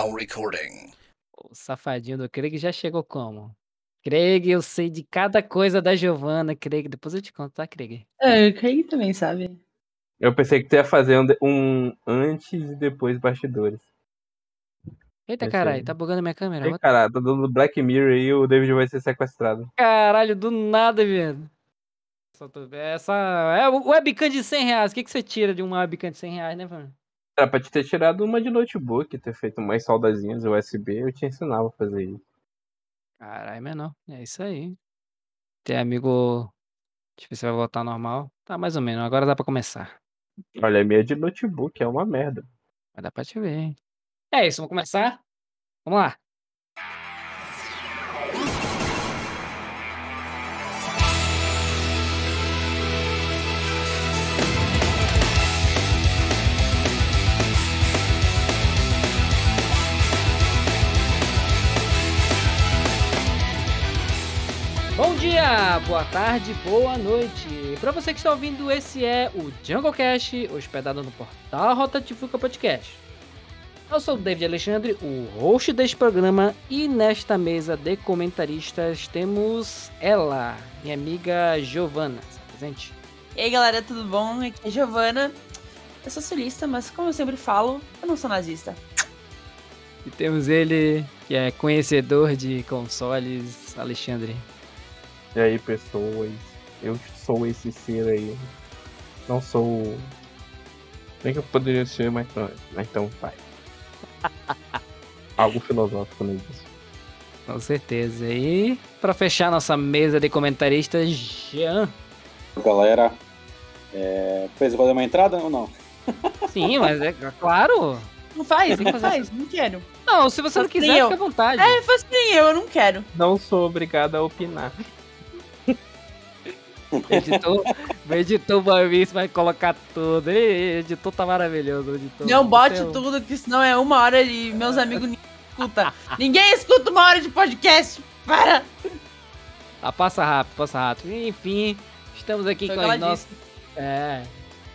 Now recording. O safadinho do Craig já chegou como? Craig, eu sei de cada coisa da Giovanna, Craig. Depois eu te conto, tá, Craig? É, o Craig também sabe. Eu pensei que tu ia fazer um, um antes e depois bastidores. Eita, caralho, tá bugando minha câmera? Ei, What- cara, tá dando Black Mirror aí o David vai ser sequestrado. Caralho, do nada, velho. Tô- Essa. É o webcam de 100 reais. O que, que você tira de uma webcam de 100 reais, né, mano? Era pra te ter tirado uma de notebook, ter feito umas soldazinhas USB, eu te ensinava a fazer isso. Caralho, menor. É isso aí. Tem amigo. Ver se vai voltar normal. Tá, mais ou menos. Agora dá pra começar. Olha, a minha é de notebook, é uma merda. Vai dar pra te ver, hein? É isso, vamos começar? Vamos lá. Dia, boa tarde, boa noite. Para você que está ouvindo, esse é o Jungle Cash, hospedado no portal Rota de Fuca Podcast. Eu sou o David Alexandre, o host deste programa, e nesta mesa de comentaristas temos ela, minha amiga Giovana. Se presente. E aí, galera, tudo bom? Aqui é a Giovana. Eu sou sulista, mas como eu sempre falo, eu não sou nazista. E temos ele, que é conhecedor de consoles, Alexandre. E aí, pessoas, eu sou esse ser aí. Não sou. Nem que eu poderia ser, mas, não- mas então vai. Algo filosófico né, nisso. Com certeza. E para fechar nossa mesa de comentaristas, Jean. Galera, é... precisa fazer uma entrada ou não? Sim, mas é claro. Não faz, Tem que não fazer faz, não quero. Não, se você não quiser, eu. fica à vontade. É, faz nem eu, eu não quero. Não sou obrigado a opinar. O editor, o editor vai vir, vai colocar tudo. Ei, o editor tá maravilhoso. editor. Não bote é um- tudo, que senão é uma hora e meus amigos ninguém escuta. Ninguém escuta uma hora de podcast. Para! Ah, passa rápido, passa rápido. Enfim, estamos aqui Foi com as nossas. É.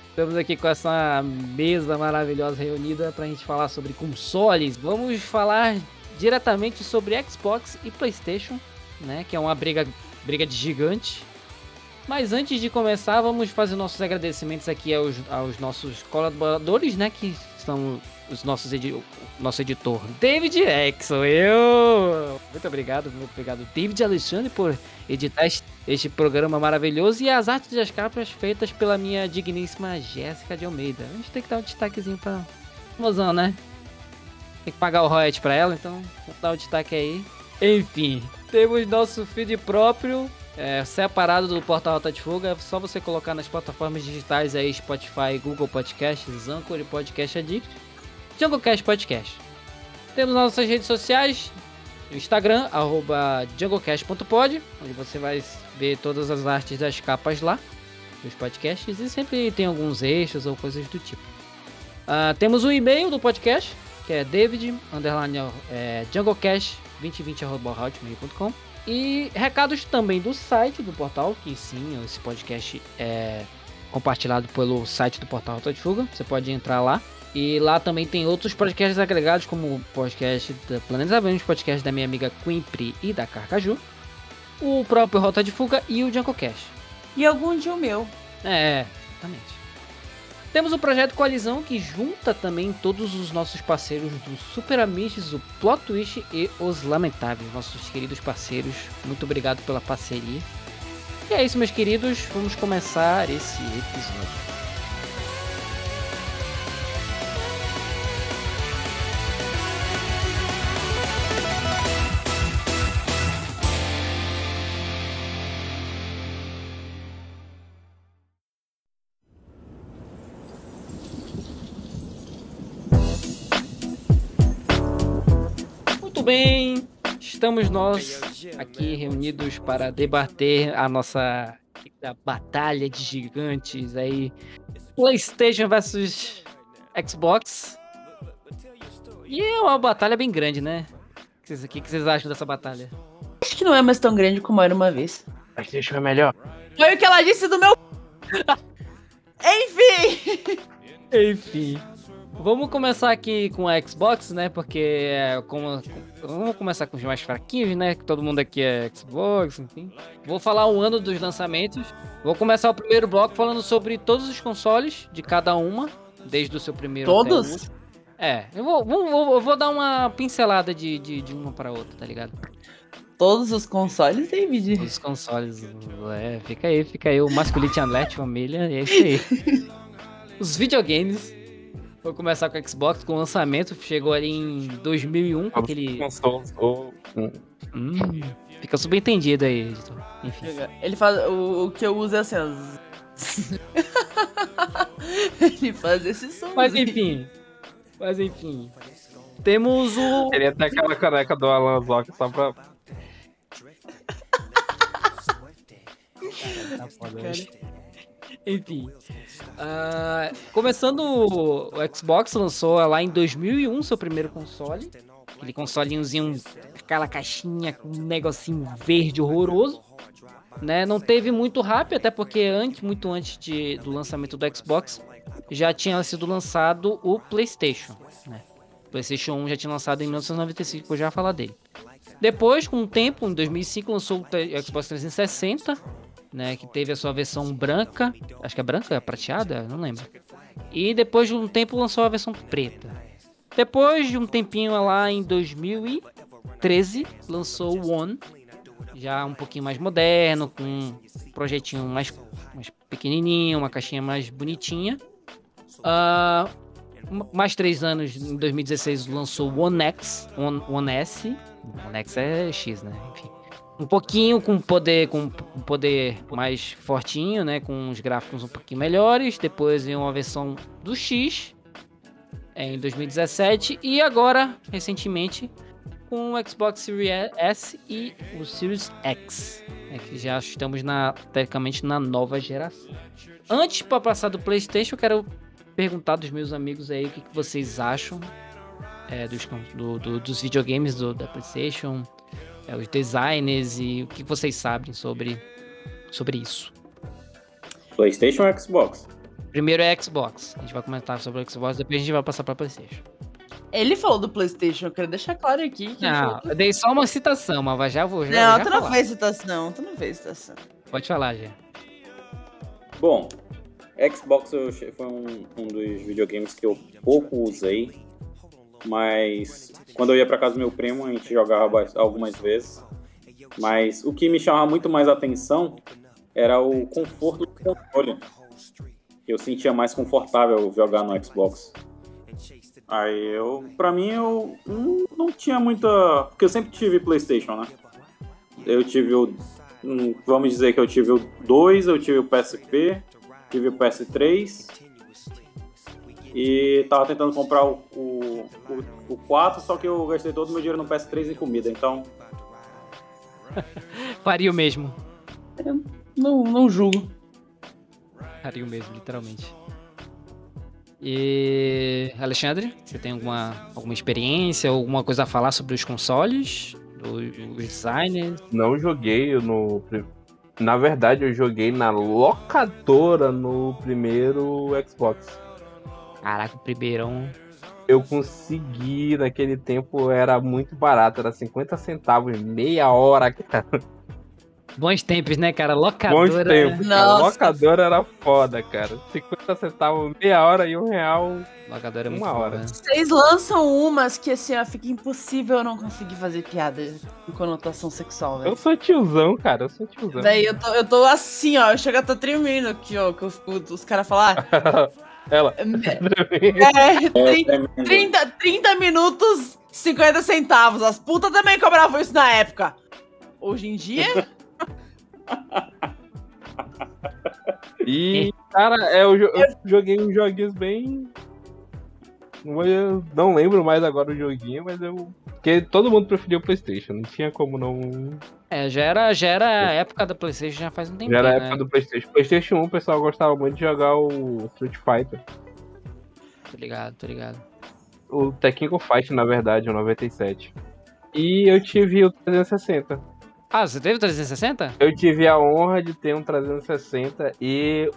Estamos aqui com essa mesa maravilhosa reunida pra gente falar sobre consoles. Vamos falar diretamente sobre Xbox e PlayStation, né? Que é uma briga, briga de gigante. Mas antes de começar, vamos fazer nossos agradecimentos aqui aos, aos nossos colaboradores, né? Que são os nossos edi nosso editor David sou eu. Muito obrigado, muito obrigado, David Alexandre, por editar este, programa maravilhoso e as artes das capas feitas pela minha digníssima Jéssica de Almeida. A gente tem que dar um destaquezinho pra mozão, né? Tem que pagar o royalties pra ela, então vamos dar o destaque aí. Enfim, temos nosso feed próprio, é, separado do portal Rota de Fuga. É só você colocar nas plataformas digitais aí, Spotify, Google Podcasts, Anchor e Podcast Addict. JungleCast Podcast. Temos nossas redes sociais, Instagram, arroba junglecast.pod, onde você vai ver todas as artes das capas lá, dos podcasts, e sempre tem alguns extras ou coisas do tipo. Ah, temos o e-mail do podcast, que é david, underline, é, junglecast2020.hotmail.com e recados também do site do portal, que sim, esse podcast é compartilhado pelo site do portal Rota de Fuga, você pode entrar lá. E lá também tem outros podcasts agregados, como o podcast da Planeta Avengers, podcast da minha amiga Quimpri e da Carcaju, o próprio Rota de Fuga e o JunkoCast. E algum dia o meu. É, exatamente. Temos o projeto Coalizão, que junta também todos os nossos parceiros do Super Amiches, o Plot Twist e os Lamentáveis, nossos queridos parceiros. Muito obrigado pela parceria. E é isso, meus queridos, vamos começar esse episódio. Estamos nós aqui reunidos para debater a nossa querida batalha de gigantes aí, PlayStation versus Xbox. E é uma batalha bem grande, né? O que vocês- o que que vocês acham dessa batalha? Acho que não é mais tão grande como era uma vez. PlayStation é melhor. Foi o que ela disse do meu. Enfim! Enfim, Vamos começar aqui com a Xbox, né? Porque é, como, vamos começar com os mais fraquinhos, né? Que todo mundo aqui é Xbox, enfim. Vou falar o ano dos lançamentos. Vou começar o primeiro bloco falando sobre todos os consoles de cada uma, desde o seu primeiro Todos? É, eu vou, vou, vou- eu vou dar uma pincelada de, de, de uma para outra, tá ligado? Todos os consoles, David? Os consoles, é, fica aí, fica aí. O Masculite Unlet, família, é isso aí. Os videogames. Vou começar com o Xbox, com o lançamento. Chegou ali em 2001, com aquele. Consoles ou. hum, fica subentendido aí, editor. Enfim. Ele faz. O, o que eu uso é assim. Ele faz esse som. Mas enfim. Mas enfim. Temos o. Queria até aquela caneca do Alan Zoc só pra. Tá foda hoje. Enfim. ah, começando o Xbox, lançou lá em 2001 seu primeiro console. Aquele consolinhozinho, aquela caixinha com um negocinho verde horroroso. Né? Não teve muito hype, até porque antes, muito antes de, do lançamento do Xbox, já tinha sido lançado o PlayStation. Né? O PlayStation 1 já tinha lançado em 1995, eu já ia falar dele. Depois, com o tempo, em 2005, lançou o Xbox 360, né, que teve a sua versão branca, acho que é branca, é prateada, não lembro. E depois de um tempo lançou a versão preta. Depois de um tempinho lá em 2013, lançou o One, já um pouquinho mais moderno, com um projetinho mais, mais pequenininho, uma caixinha mais bonitinha. M- mais três anos, em 2016, lançou o One X, One, One S. One X é X, né? Enfim um pouquinho com poder com poder mais fortinho, né, com os gráficos um pouquinho melhores. Depois veio uma versão do X é, em 2017 e agora recentemente com o Xbox Series S e o Series X, né, que já estamos na tecnicamente na nova geração. Antes para passar do PlayStation, eu quero perguntar dos meus amigos aí o que, que vocês acham é, dos, do- do- dos videogames do, da PlayStation, é, os designers e o que vocês sabem sobre, sobre isso. PlayStation ou Xbox? Primeiro é Xbox. A gente vai comentar sobre o Xbox, depois a gente vai passar pra PlayStation. Ele falou do PlayStation, eu quero deixar claro aqui. Que ele Não, eu dei só uma citação, mas já vou. Já, Não, já tu não falar. fez citação, tu não fez citação. Pode falar, já. Bom, Xbox eu foi um, um dos videogames que eu pouco usei, mas quando eu ia pra casa do meu primo a gente jogava algumas vezes. Mas o que me chamava muito mais atenção era o conforto do controle. Eu sentia mais confortável jogar no Xbox. Aí eu, pra mim, eu não, não tinha muita. Porque eu sempre tive PlayStation, né? Eu tive o. Vamos dizer que eu tive o 2, eu tive o PSP, tive o PS3. E tava tentando comprar o, o, o, o 4, só que eu gastei todo o meu dinheiro no PS3 em comida, então. Faria o mesmo. Não, não julgo. Faria o mesmo, literalmente. E. Alexandre, você tem alguma, alguma experiência, alguma coisa a falar sobre os consoles? do- Os designers? Não joguei no. Na verdade, eu joguei na locadora no primeiro Xbox. Caraca, o primeirão. Eu consegui, naquele tempo era muito barato, era 50 centavos, meia hora, cara. Bons tempos, né, cara? Bons Locadora. tempos, cara. Nossa. Locadora era foda, cara. 50 centavos, meia hora e um real. Locadora é muito Uma boa, hora. né? Vocês lançam umas que assim, ó, fica impossível eu não conseguir fazer piada com conotação sexual, Eu velho. sou tiozão, cara. Eu sou tiozão. Daí eu tô, eu tô assim, ó, eu chego a tô tremendo aqui, ó, que eu os caras falam, ah, Ela. é, é, 30, tremendo. 30, 30 minutos, 50 centavos. As putas também cobravam isso na época. Hoje em dia, E, cara, é, eu, eu joguei uns joguinhos bem. Não vou- Não lembro mais agora o joguinho, mas eu. Porque todo mundo preferia o PlayStation, não tinha como não. É, já era, já era a época da PlayStation, já faz um tempinho. Já era a né? época do PlayStation. PlayStation 1, o pessoal gostava muito de jogar o Street Fighter. Tô ligado, tô ligado. O Tekken Fight, na verdade, o 97. E eu tive o 360. Ah, você teve o 360? Eu tive a honra de ter um 360 e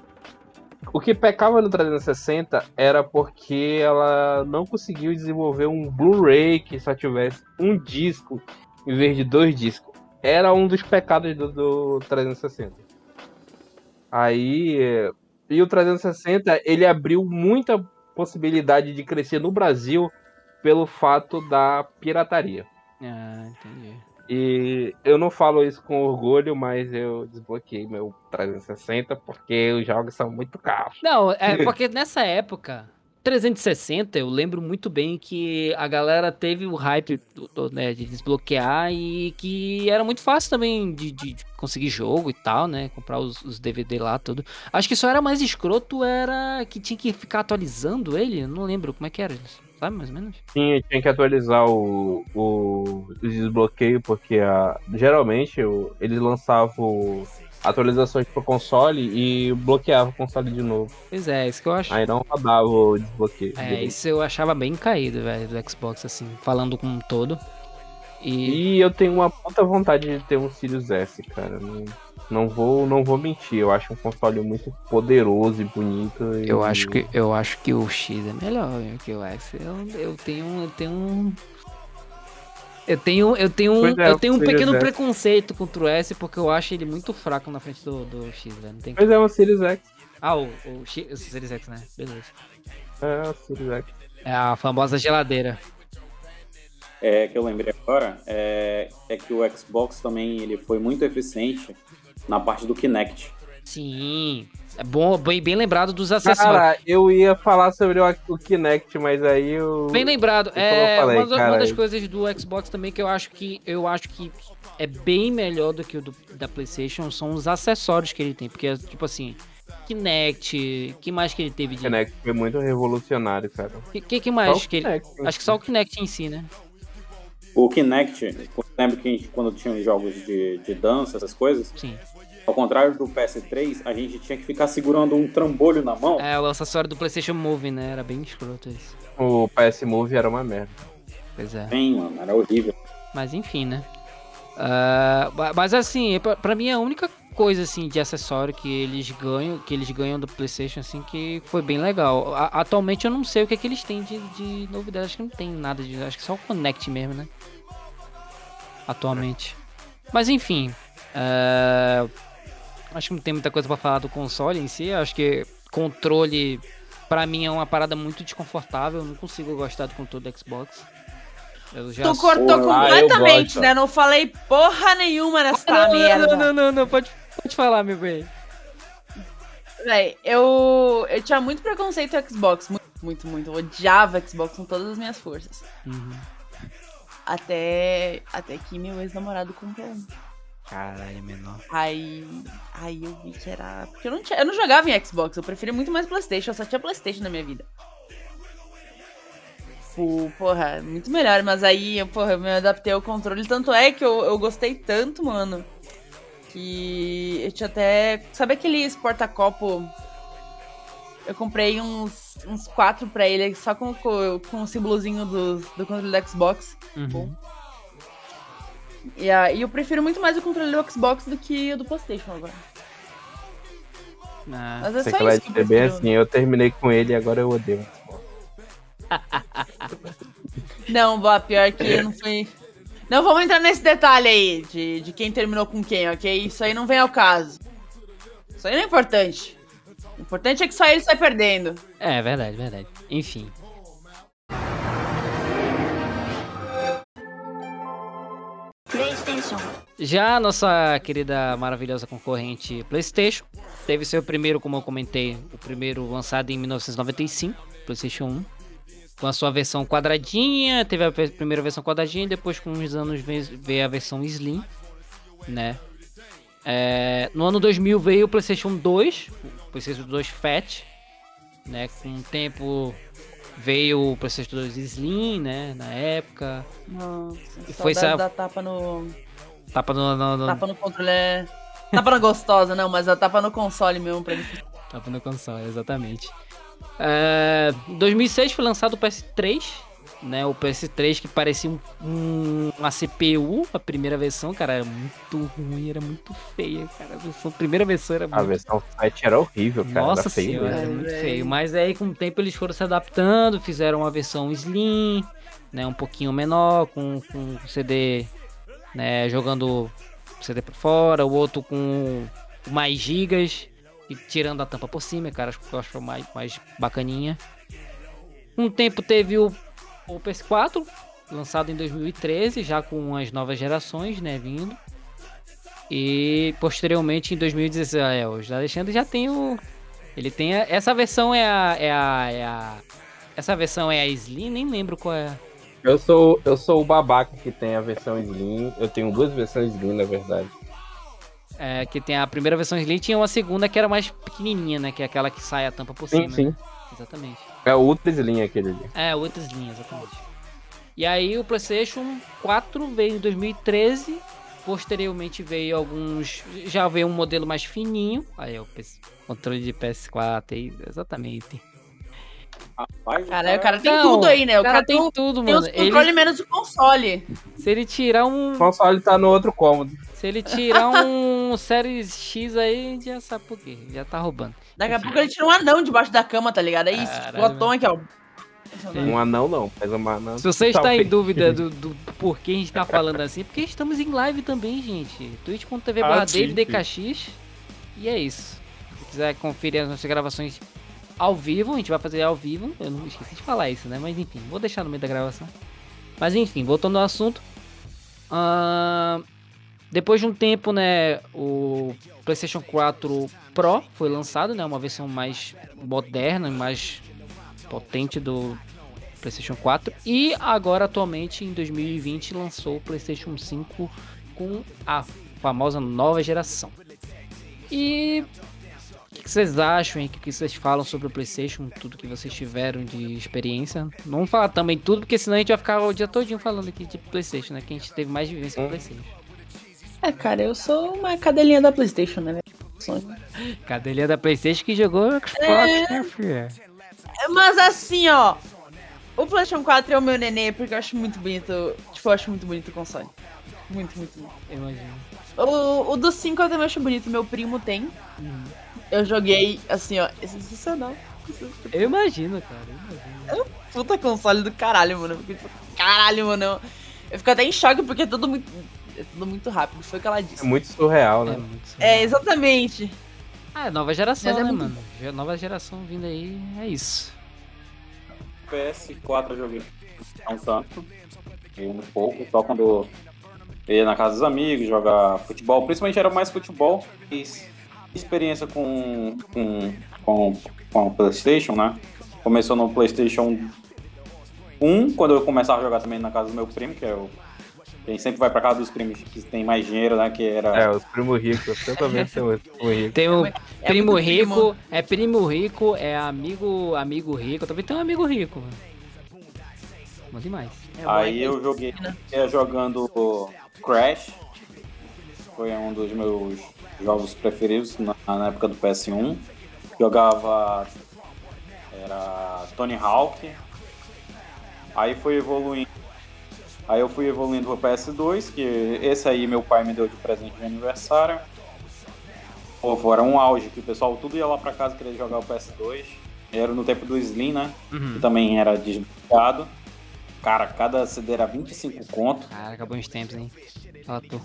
o que pecava no 360 era porque ela não conseguiu desenvolver um Blu-ray que só tivesse um disco em vez de dois discos. Era um dos pecados do, do 360. Aí. E o 360 ele abriu muita possibilidade de crescer no Brasil pelo fato da pirataria. Ah, entendi. E eu não falo isso com orgulho, mas eu desbloqueei meu 360 porque os jogos são muito caros. Não, é porque nessa época, 360, eu lembro muito bem que a galera teve o hype do- do, né, de desbloquear e que era muito fácil também de, de- conseguir jogo e tal, né? Comprar os, os DVD lá, tudo. Acho que só era mais escroto, era que tinha que ficar atualizando ele. Não lembro como é que era isso. Sabe, mais ou menos? Tinha, tinha que atualizar o, o, o desbloqueio, porque a, geralmente o, eles lançavam atualizações pro console e bloqueava o console de novo. Pois é, isso que eu acho. Aí não rodava o desbloqueio. É, isso eu achava bem caído, velho, do Xbox, assim, falando como um todo. E. E eu tenho uma puta vontade de ter um Sirius S, cara. Não, não vou, não vou mentir. Eu acho um console muito poderoso e bonito. e- Eu acho que eu acho que o X é melhor que o S. Eu, eu tenho eu tenho um eu tenho eu tenho um, Pois é, eu tenho um o Series pequeno S. preconceito contra o S porque eu acho ele muito fraco na frente do, do X, velho. Não tem Mas é um Sirius X. Ah, o, o X, o Series X, né? Beleza. É, o Sirius X. É a famosa geladeira. É, que eu lembrei agora é, é que o Xbox também ele foi muito eficiente na parte do Kinect. Sim. É bom, bem, bem lembrado dos acessórios. Cara, eu ia falar sobre o, o Kinect, mas aí eu. Bem lembrado. Eu É falei, uma, uma das coisas do Xbox também que eu acho que eu acho que é bem melhor do que o do- da PlayStation são os acessórios que ele tem, porque tipo assim, Kinect, que mais que ele teve O de Kinect foi muito revolucionário, cara. que, que, que mais que ele... Kinect, Acho que só o Kinect em si, né? O Kinect, eu lembro que a gente, quando tinha os jogos de, de dança, essas coisas, Sim. Ao contrário do PS3, a gente tinha que ficar segurando um trambolho na mão. É, o acessório do PlayStation Move, né? Era bem escroto isso. O PS Move era uma merda. Pois é. Bem, mano, era horrível. Mas enfim, né? Ma- mas assim, pra, pra mim a única coisa assim de acessório que eles ganham, que eles ganham do PlayStation assim que foi bem legal. A- atualmente eu não sei o que é que eles têm de, de novidade, acho que não tem nada de, acho que só o Connect mesmo, né? Atualmente. Mas enfim, ah, acho que não tem muita coisa pra falar do console em si, acho que controle pra mim é uma parada muito desconfortável, eu não consigo gostar do controle do Xbox. Eu já Tu sou- cortou ah, eu completamente, gosto. né? Não falei porra nenhuma nessa não, merda. não, não, não, não, pode, pode falar, meu bem. Véi, eu, eu tinha muito preconceito com Xbox. Muito, muito, muito. Eu odiava Xbox com todas as minhas forças. Uhum. Até, até que meu ex-namorado comprou um. Caralho, menor. Aí, aí eu vi que era. Porque eu não, tinha, eu não jogava em Xbox, eu preferia muito mais PlayStation, eu só tinha PlayStation na minha vida. Tipo, porra, muito melhor, mas aí, porra, eu me adaptei ao controle. Tanto é que eu, eu gostei tanto, mano, que eu tinha até. Sabe aquele porta-copo? Eu comprei uns, uns quatro pra ele, só com, com, com o símbolozinho do, do controle do Xbox. Uhum. E aí eu prefiro muito mais o controle do Xbox do que o do PlayStation agora. Ah, Mas é só isso que eu bem assim. Eu terminei com ele e agora eu odeio. Não, Boa, pior que não foi. Não vamos entrar nesse detalhe aí de, de quem terminou com quem, ok? Isso aí não vem ao caso. Isso aí não é importante. O importante é que só ele sai perdendo. É, verdade, verdade. Enfim. Já a nossa querida maravilhosa concorrente PlayStation teve seu primeiro, como eu comentei, o primeiro lançado em 1995, PlayStation 1. Com a sua versão quadradinha, teve a primeira versão quadradinha e depois com uns anos veio a versão Slim, né? É, no ano 2000 veio o PlayStation 2, o PlayStation 2 Fat, né? Com o tempo veio o PlayStation 2 Slim, né? Na época. Nossa, E foi essa- da tapa no. Tapa no, no, no- Tapa no controle é. Tapa na gostosa, não, mas a tapa no console mesmo pra ele. Tapa no console, exatamente. É, em 2006 foi lançado o PS3, né, o PS3 que parecia um, um, uma CPU, a primeira versão, cara, era muito ruim, era muito feia, cara. A, versão, a primeira versão era A muito versão site era horrível, cara. Nossa senhora, era muito Ai, feio. Mas aí com o tempo eles foram se adaptando, fizeram uma versão slim, né, um pouquinho menor, com, com CD, né, jogando CD por fora, o outro com mais gigas e tirando a tampa por cima, cara, acho que eu acho mais, mais bacaninha. Um tempo teve o, o PS4, lançado em 2013, já com as novas gerações, né, vindo. E posteriormente em 2016, é, o Alexandre já tem o. Ele tem a- essa versão é a, é a, é a- Essa versão é a Slim, nem lembro qual é. Eu sou, eu sou o babaca que tem a versão Slim. Eu tenho duas versões Slim, na verdade. É, que tem a primeira versão Slim tinha uma segunda que era mais pequenininha, né? Que é aquela que sai a tampa por Sim, cima. sim. né? Exatamente. É o Ultra Slim aquele ali. É, outras linhas, exatamente. E aí o PlayStation 4 veio em 2013. Posteriormente veio alguns. Já veio um modelo mais fininho. Aí é o controle de PS4 aí, exatamente. Rapaz, Cara, o cara tem Não, tudo aí, né? O cara, tem, o- tudo, tem mano. os controles Ele, menos o console. se ele tirar um. O console tá no outro cômodo. Se ele tirar um Series X aí, a gente já sabe por quê. Já tá roubando. Daqui a pouco ele tira um anão debaixo da cama, tá ligado? Aí Caralho, o Atom aqui, ó. Um anão não, mas uma anã. Se você está em dúvida do, do porquê a gente tá falando assim, porque estamos em live também, gente. twitch.tv Ah, barra. E é isso. Se quiser conferir as nossas gravações ao vivo, a gente vai fazer ao vivo. Eu não esqueci de falar isso, né? Mas enfim, vou deixar no meio da gravação. Mas enfim, voltando ao assunto. Ahn, depois de um tempo, né, o PlayStation 4 Pro foi lançado, né, uma versão mais moderna, mais potente do PlayStation 4 e agora atualmente em 2020 lançou o PlayStation 5 com a famosa nova geração. E que, que vocês acham, hein? O que, vocês falam sobre o PlayStation, tudo que vocês tiveram de experiência? Não vamos falar também tudo, porque senão a gente vai ficar o dia todinho falando aqui de PlayStation, né? Que a gente teve mais vivência com Hum. PlayStation. É, cara, eu sou uma cadelinha da Playstation, né? Cadelinha da PlayStation que jogou Xbox, É. né, filha? Mas assim, ó. O PlayStation 4 é o meu nenê, porque eu acho muito bonito. Tipo, eu acho muito bonito o console. Muito, muito bonito. Eu imagino. O, o do 5 eu também acho bonito, meu primo tem. Uhum. Eu joguei, assim, ó, é sensacional. Eu imagino, cara. Eu imagino. Puta console do caralho, mano. Eu fiquei, tipo, caralho, mano. Eu fico até em choque porque é tudo muito. É tudo muito rápido. Foi o que ela É disse. muito surreal, É né? muito É, exatamente. Ah, nova geração, Mas é né, muito mano? Nova geração vindo aí, é isso. PS4 eu joguei não tanto. Joguei muito pouco, só quando eu ia na casa dos amigos, jogar futebol. Principalmente era mais futebol. Fiz experiência com, com, com, com o Playstation, né? Começou no Playstation 1, quando eu começava a jogar também na casa do meu primo, que é o... Quem sempre vai pra casa dos primos que tem mais dinheiro, né? Que era... É, os primos ricos. Totalmente são os primos ricos. Tem o É primo muito rico, primo. é primo rico, é amigo, amigo rico. Também tem um amigo rico. Bom demais. É Aí é eu joguei ia jogando Crash. Foi um dos meus jogos preferidos na, na época do PS1. Jogava era Tony Hawk. Aí foi evoluindo. Aí eu fui evoluindo pro PS2, que esse aí meu pai me deu de presente de aniversário. Pô, era um auge, que o pessoal tudo ia lá pra casa querer jogar o PS2. Era no tempo do Slim, né? Uhum. Que também era desbloqueado. Cara, cada CD era 25 conto. Cara, acabou uns tempos, hein? Fala tu.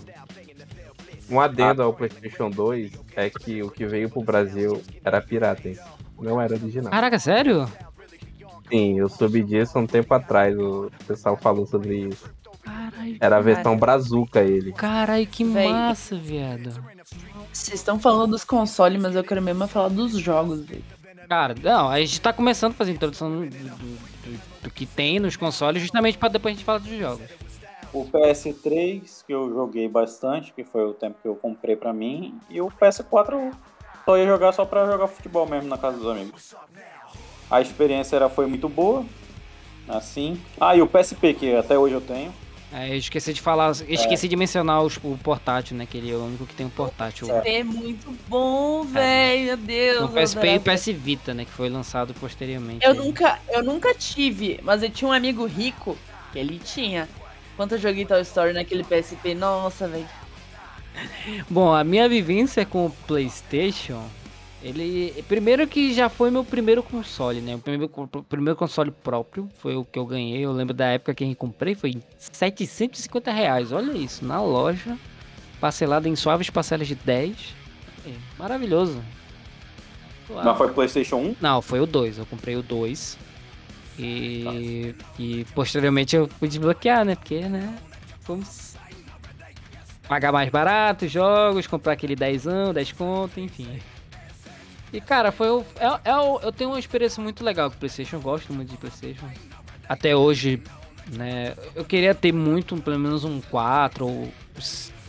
Um adendo ao PlayStation 2 é que o que veio pro Brasil era pirata, hein? Não era original. Caraca, sério? Sim, eu soube disso um tempo atrás. O pessoal falou sobre isso. Caralho. Era a versão brazuca ele. Caralho, que Véi. massa, viado. Vocês estão falando dos consoles, mas eu quero mesmo é falar dos jogos, velho. Cara, não, a gente tá começando a fazer a introdução do, do- do- do que tem nos consoles, justamente pra depois a gente falar dos jogos. O PS3, que eu joguei bastante, que foi o tempo que eu comprei pra mim. E o PS4 eu só ia jogar só pra jogar futebol mesmo na casa dos amigos. A experiência era, foi muito boa. Assim. Ah, e o PSP, que até hoje eu tenho. É, eu esqueci de falar, esqueci de mencionar os- o portátil, né? Que ele é o único que tem um portátil. É muito bom, velho. Meu Deus. Eu PSP e adorava. PS Vita, né? Que foi lançado posteriormente. Eu aí. nunca, eu nunca tive, mas eu tinha um amigo rico que ele tinha. Quanto eu joguei Toy Story naquele PSP, nossa, velho. Bom, a minha vivência com o PlayStation, ele. Primeiro que já foi meu primeiro console, né? O primeiro, o primeiro console próprio foi o que eu ganhei. Eu lembro da época que eu comprei, foi 750 reais. Olha isso, na loja, parcelado em suaves parcelas de 10. É, maravilhoso. Uau. Não foi PlayStation 1? Não, foi o 2. Eu comprei o 2. E, e posteriormente eu fui desbloquear, né? Porque, né? Vamos pagar mais barato os jogos, comprar aquele 10 10 conto, enfim. E cara, foi o, é, é o- eu tenho uma experiência muito legal com o PlayStation, eu gosto muito de PlayStation. Até hoje, né? Eu queria ter muito, pelo menos um 4 ou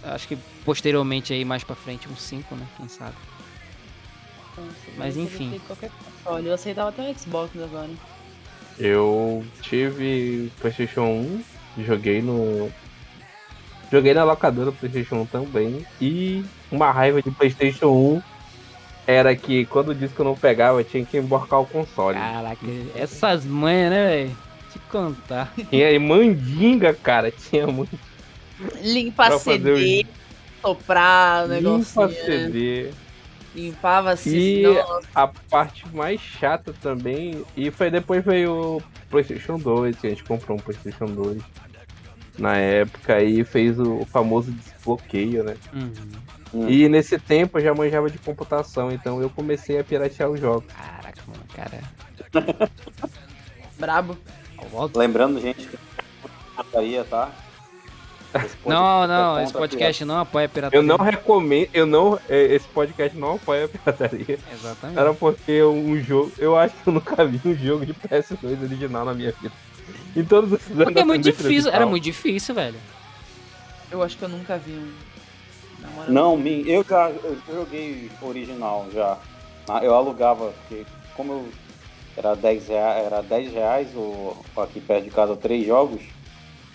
acho que posteriormente aí mais pra frente um 5, né? Quem sabe. Mas enfim. Qualquer console. Eu aceitava até o Xbox agora. Eu tive PlayStation 1, joguei no. Joguei na locadora PlayStation 1 também. E uma raiva de PlayStation 1 era que quando o disco não pegava, tinha que emborcar o console. Caraca, essas manhas, né, velho? Te contar. Tinha e mandinga, cara. Tinha muito Limpa CD, soprar o limpa negocinho. né? CD. Limpava assim. E a parte mais chata também. E foi depois veio o PlayStation 2, que a gente comprou um PlayStation 2 na época e fez o, famoso desbloqueio, né? Uhum. Hum. E nesse tempo eu já manjava de computação, então eu comecei a piratear os jogos. Caraca, mano, cara. Brabo. Lembrando, gente, que putaria, tá? Esse Não, não, contra esse a podcast não apoia a pirataria. Eu não recomendo, eu não, é, esse podcast não apoia a pirataria. Exatamente. Era porque um jogo, eu acho que eu nunca vi um jogo de PS2 original na minha vida. Em todos os anos Porque é muito difícil, era muito difícil, velho. Eu acho que eu nunca vi um. Não, me- eu já eu joguei original já. Ah, Eu alugava, porque como eu era 10 reais, era 10 reais o, aqui perto de casa três jogos.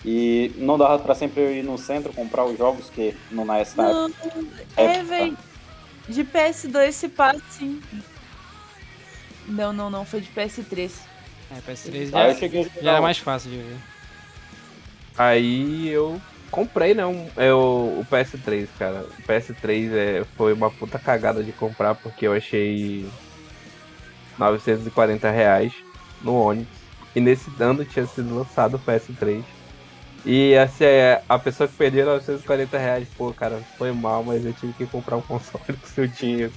E não dava pra sempre eu ir no centro comprar os jogos que no na. Não, é, época- velho. De PS2 se passa sim. Não, não, não. Foi de PS3. É, PS3 Aí eu já, cheguei a jogar já era mais fácil de ver. Aí eu comprei, né, um, é o, o PS3, cara. O PS3 é, foi uma puta cagada de comprar porque eu achei 940 reais no Onix. E nesse ano tinha sido lançado o PS3. E assim, é, a pessoa que perdeu 940 reais, pô, cara, foi mal, mas eu tive que comprar um console que eu tinha.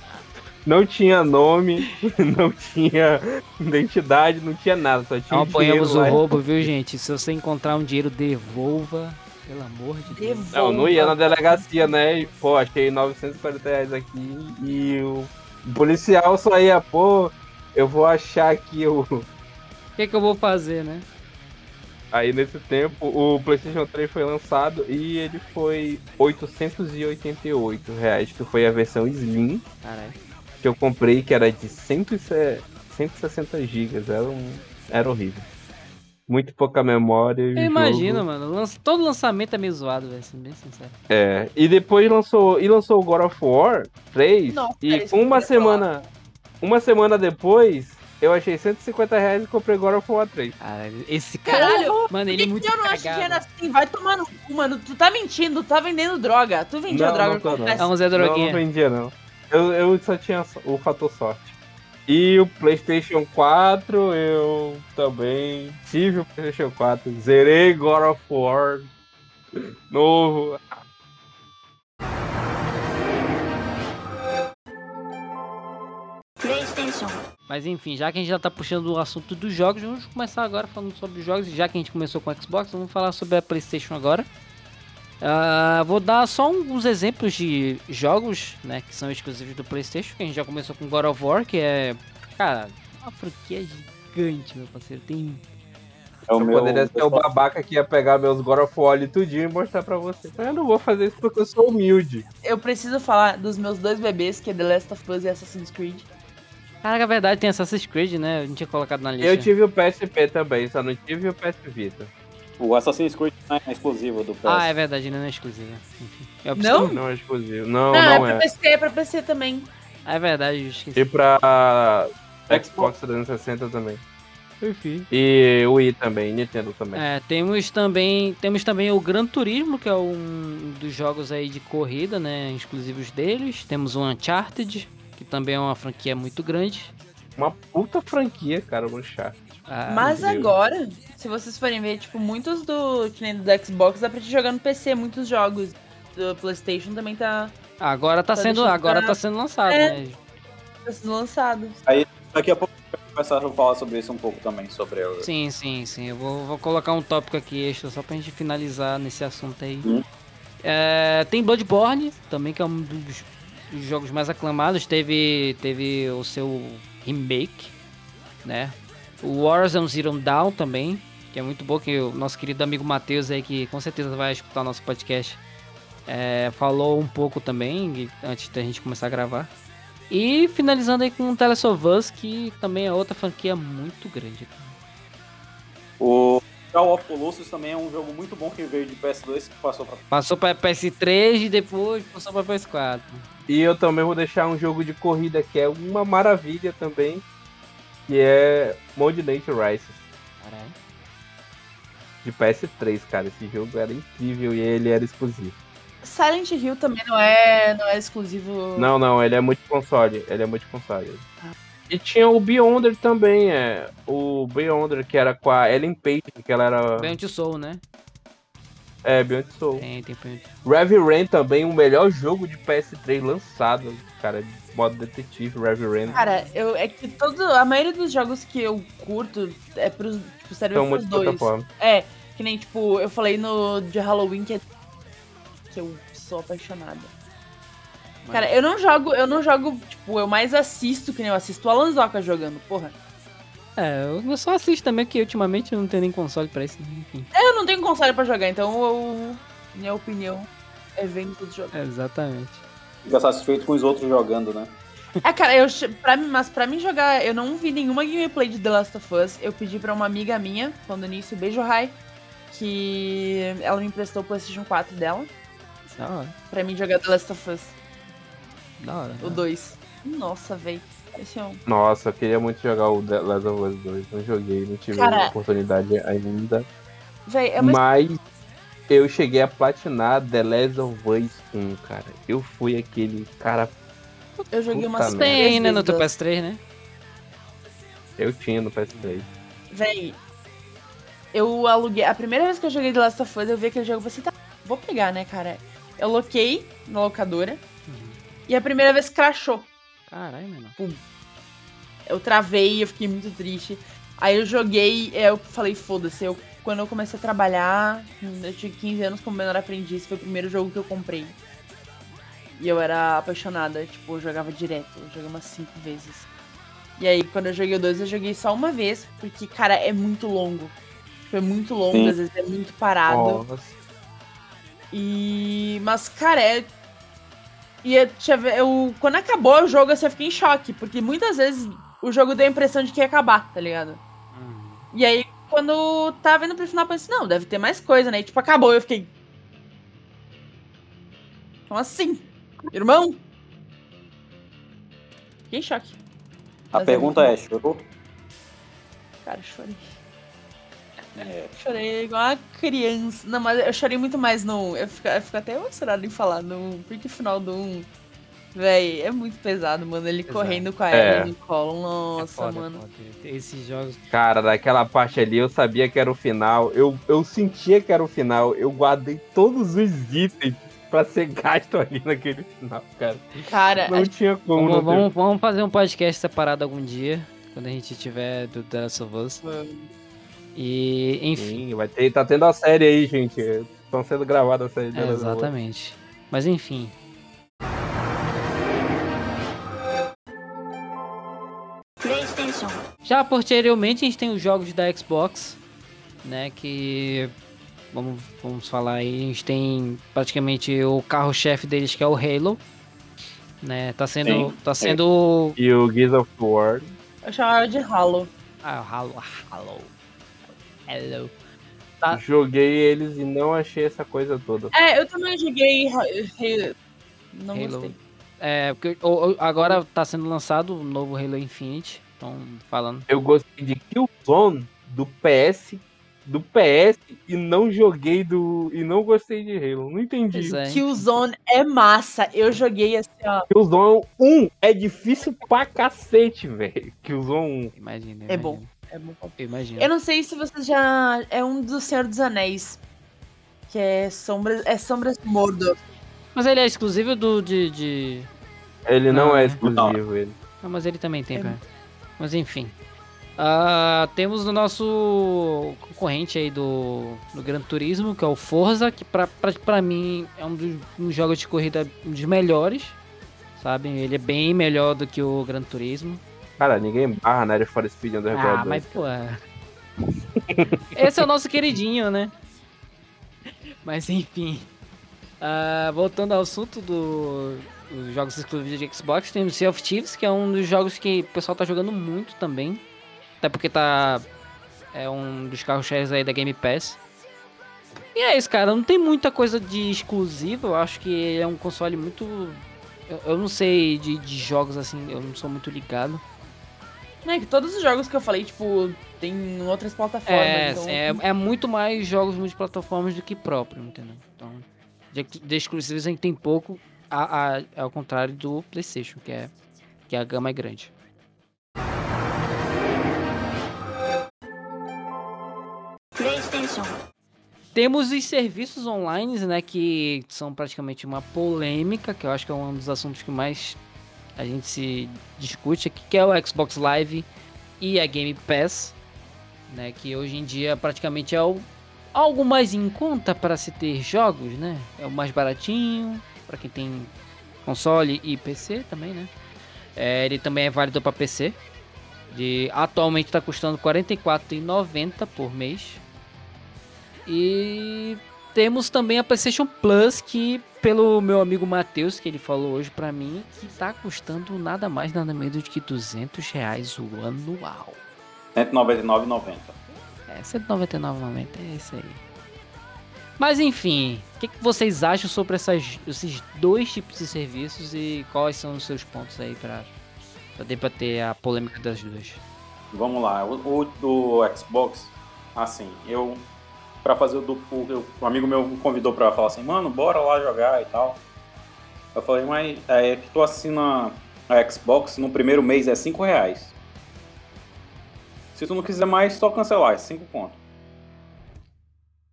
Não tinha nome, não tinha identidade, não tinha nada, só tinha Não apoiamos dinheiro o roubo, viu, gente? Se você encontrar um dinheiro, devolva. Pelo amor de Deus. Devolva. Não, não ia na delegacia, né? E, pô, achei 940 reais aqui e o policial só ia, pô, eu vou achar aqui o. O que, que eu vou fazer, né? Aí nesse tempo o PlayStation 3 foi lançado e ele foi 888 reais, que foi a versão Slim Caralho. que eu comprei, que era de 100 e se- 160 GB, era, um, era horrível. Muito pouca memória. e Eu imagino, jogo- mano. lança- Todo lançamento é meio zoado, velho. Sendo bem sincero. É, e depois lançou, e lançou o God of War 3, Nossa, e é uma ia semana, uma semana depois, eu achei 150 reais e comprei God of War 3. Caralho, esse cara. Caralho, Mano, ele é muito eu não acho cagado. dinheiro assim. Vai tomar no cu, mano. Tu tá mentindo, tu tá vendendo droga. Tu vendia Não, droga não com não. PS. É Não, não vendia não. Eu, eu só tinha o fator sorte. E o PlayStation 4, eu também tive o PlayStation 4. Zerei God of War novo. Mas enfim, já que a gente já tá puxando o assunto dos jogos, vamos começar agora falando sobre os jogos. Já que a gente começou com o Xbox, vamos falar sobre a PlayStation agora. Ah, vou dar só alguns exemplos de jogos, né, que são exclusivos do PlayStation. Que a gente já começou com God of War, que é, cara, uma franquia gigante, meu parceiro. Tem É o eu meu. poderia ser o babaca que ia pegar meus God of War ali tudinho e mostrar pra você. Mas eu não vou fazer isso porque eu sou humilde. Eu preciso falar dos meus dois bebês, que é The Last of Us e Assassin's Creed. Caraca, a verdade tem Assassin's Creed, né? Eu não tinha colocado na lista. Eu tive o PSP também, só não tive o PS Vita. O Assassin's Creed não é exclusivo do PS. Ah, é verdade, não é exclusiva. Enfim. Eu Não? Não é exclusivo. Não, Não, é pra é. PC, é pra PC também. É verdade, eu esqueci. E pra Xbox. Xbox 360 também. Enfim. E o Wii também, Nintendo também. É, temos também, temos também o Gran Turismo, que é um dos jogos aí de corrida, né, exclusivos deles. Temos o Uncharted, que também é uma franquia muito grande. Uma puta franquia, cara, o Uncharted. Ah, Mas agora, se vocês forem ver, tipo, muitos do. Que nem do Xbox, dá pra te jogar no PC, muitos jogos. Do Playstation também tá, agora tá Tá sendo, agora pra- tá sendo lançado, É. né? tá sendo lançado. Daqui a pouco eu vou começar a falar sobre isso um pouco também, sobre o... Sim, sim, sim. Eu vou, vou colocar um tópico aqui extra só pra gente finalizar nesse assunto aí. Hum. É, tem Bloodborne, também, que é um dos, jogos mais aclamados. Teve, teve o seu remake, né? O Warzone Zero Dawn também, que é muito bom, que o nosso querido amigo Matheus aí, que com certeza vai escutar o nosso podcast, é, falou um pouco também, antes da gente começar a gravar. E finalizando aí com o Us, que também é outra franquia muito grande. O Call of Colossus também é um jogo muito bom que veio de PS2 que passou pra... Passou pra PS3 e depois passou pra PS4. E eu também vou deixar um jogo de corrida que é uma maravilha também, que é Mod Nature Rise. Caralho. De PS3, cara. Esse jogo era incrível e ele era exclusivo. Silent Hill também não é, não é exclusivo. Não, não, ele é multiconsole. Ele é multiconsole. Ah. E tinha o Beyonder também, é. O Beyonder, que era com a Ellen Page, que ela era. Beyond Soul, né? É, Beyond Soul. Tem, tem Beyond Rev Rain também, o melhor jogo de PS3 lançado, cara, de modo detetive, Rev Rain. Cara, eu, é que todo, a maioria dos jogos que eu curto é pros, tipo, serve São pros dois. É, que nem, tipo, eu falei no de Halloween que, é, que eu sou apaixonada. Cara, eu não jogo, eu não jogo, tipo, eu mais assisto, que nem eu assisto o Alan Zoka jogando, porra. É, eu só assisto também, porque ultimamente eu não tenho nem console pra isso. Enfim. Eu não tenho console pra jogar, então eu, minha opinião é vendo todos os jogos. Exatamente. Fica satisfeito com os outros jogando, né? É, cara, eu, pra, mas pra mim jogar, eu não vi nenhuma gameplay de The Last of Us. Eu pedi pra uma amiga minha, quando início, beijo, Rai, que ela me emprestou o PlayStation 4 dela, hora, pra mim jogar The Last of Us, da hora. o 2. Nossa, velho. Esse é um. Nossa, eu queria muito jogar o The Last of Us 2. Não joguei, não tive Cara, oportunidade ainda. Véi, é uma. Mas eu cheguei a platinar The Last of Us 1, cara. Eu fui aquele cara. Eu joguei umas merda. Tem né, no teu três PS3, né? Eu tinha no PS3. vezes. Véi, eu aluguei. A primeira vez que eu joguei The Last of Us, eu vi aquele jogo e falei, tá, vou pegar, né, cara? Eu loquei na locadora. E a primeira vez crashou. Caralho, mano. Eu travei, eu fiquei muito triste. Aí eu joguei, eu falei, foda-se, eu, quando eu comecei a trabalhar, eu tinha 15 anos como menor aprendiz, foi o primeiro jogo que eu comprei. E eu era apaixonada, tipo, eu jogava direto, eu joguei umas 5 vezes. E aí, quando eu joguei o 2, eu joguei só uma vez, porque, cara, é muito longo. Foi muito longo, Sim. às vezes é muito parado. Nossa. E. Mas, cara, é. E eu, deixa eu eu- quando acabou o jogo, assim, eu fiquei em choque, porque muitas vezes o jogo deu a impressão de que ia acabar, tá ligado? Hum. E aí, quando tava indo pro final, eu pensei, não, deve ter mais coisa, né? E, tipo, acabou, eu fiquei. Como assim? Irmão? Fiquei em choque. A Mas é pergunta é, chorou? Cara, eu chorei. É, Chorei igual uma criança. Não, mas eu chorei muito mais no. Eu fico, eu fico até emocionado em falar. No pique final do 1. Véi, é muito pesado, mano. Ele Pesado. correndo com a É. Ellie no colo. Nossa, é foda, mano. foda. Esses jogos. Cara, daquela parte ali eu sabia que era o final. Eu, eu sentia que era o final. Eu guardei todos os itens pra ser gasto ali naquele final, cara. Cara, Não tinha como. Vamos, vamos, vamos fazer um podcast separado algum dia, quando a gente tiver do The Last of Us. a- E, enfim. Sim, vai ter, tá tendo a série aí, gente. Estão sendo gravadas a série É, exatamente. Mas enfim. Já posteriormente a gente tem os jogos da Xbox, né? Que vamos, vamos falar aí, a gente tem praticamente o carro-chefe deles que é o Halo. Né? Tá sendo. Sim, Tá sendo. E o Gears of War. eu chamava de Halo. Ah, Halo. Halo. Hello. Tá. Joguei eles e não achei essa coisa toda. É, eu também joguei. Não Halo. gostei. É, porque agora tá sendo lançado o novo Halo Infinite. Estão falando. Eu gostei de Killzone do PS, do PS e não joguei do e não gostei de Halo. Não entendi. Pois é. Killzone é massa. Eu joguei assim, ó. Killzone 1 é difícil pra cacete, velho. Killzone 1. Imagina. É bom. Imagina. É bom. Eu imagino. Eu não sei se vocês já. É um do Senhor dos Anéis. Que é Sombras. É Sombras de Mordor. Mas ele é exclusivo do de. de... Ele não Ah, é é. exclusivo, ele. Não, mas ele também tem, É. cara. Mas enfim. Ah, temos o nosso concorrente aí do, do Gran Turismo, que é o Forza, que pra, pra, pra mim é um dos, um jogos de corrida um dos melhores. Sabe? Ele é bem melhor do que o Gran Turismo. Cara, ninguém barra na Need for Speed Underground. Ah, mas pô. é. Esse é o nosso queridinho, né? Mas enfim. Ah, voltando ao assunto do, dos jogos exclusivos de Xbox, tem o Sea of Thieves, que é um dos jogos que o pessoal tá jogando muito também. Até porque tá. É um dos carros-chefes aí da Game Pass. E é isso, cara. Não tem muita coisa de exclusivo. Eu acho que é um console muito. Eu, eu não sei de, de jogos assim, eu não sou muito ligado. É que todos os jogos que eu falei, tipo, tem em outras plataformas. É, então... é, é muito mais jogos multiplataformas do que próprio, entendeu? Então, de, de exclusivos a gente tem pouco, a, a- ao contrário do PlayStation, que é, que a gama é grande. PlayStation. Temos os serviços online, né, que são praticamente uma polêmica, que eu acho que é um dos assuntos que mais a gente se discute aqui, que é o Xbox Live e a Game Pass, né, que hoje em dia praticamente é o, algo mais em conta para se ter jogos, né? É o mais baratinho para quem tem console e PC também, né? É, ele também é válido para PC. De, atualmente está custando R$ 44,90 por mês. E temos também a PlayStation Plus, que pelo meu amigo Matheus, que ele falou hoje pra mim, que tá custando nada mais, nada menos do que 200 reais o anual. R$ 199,90. É, 199,90 é isso aí. Mas enfim, o que, que vocês acham sobre essas, esses dois tipos de serviços e quais são os seus pontos aí pra, pra debater a polêmica das duas? Vamos lá, o, o do Xbox, assim, eu pra fazer o do o, eu- um amigo meu me convidou pra falar assim, mano, bora lá jogar e tal. Eu falei, mas é que tu assina a Xbox no primeiro mês é 5 reais. Se tu não quiser mais, só cancelar, é 5 conto.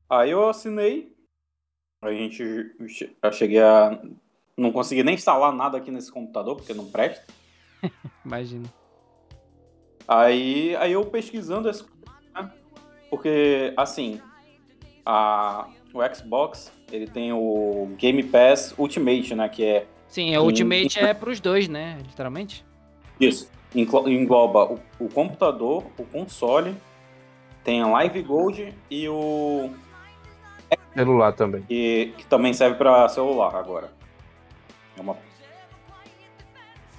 Aí eu assinei. A gente eu cheguei a. Não consegui nem instalar nada aqui nesse computador, porque não presta. Imagina. Aí, aí eu pesquisando esse, né? porque assim, a, o Xbox ele tem o Game Pass Ultimate, né? Que é Sim, a Ultimate é pros dois, né? Literalmente. isso, engloba o, o computador, o console, tem a Live Gold e o Celular também. que, que também serve para celular agora. É uma...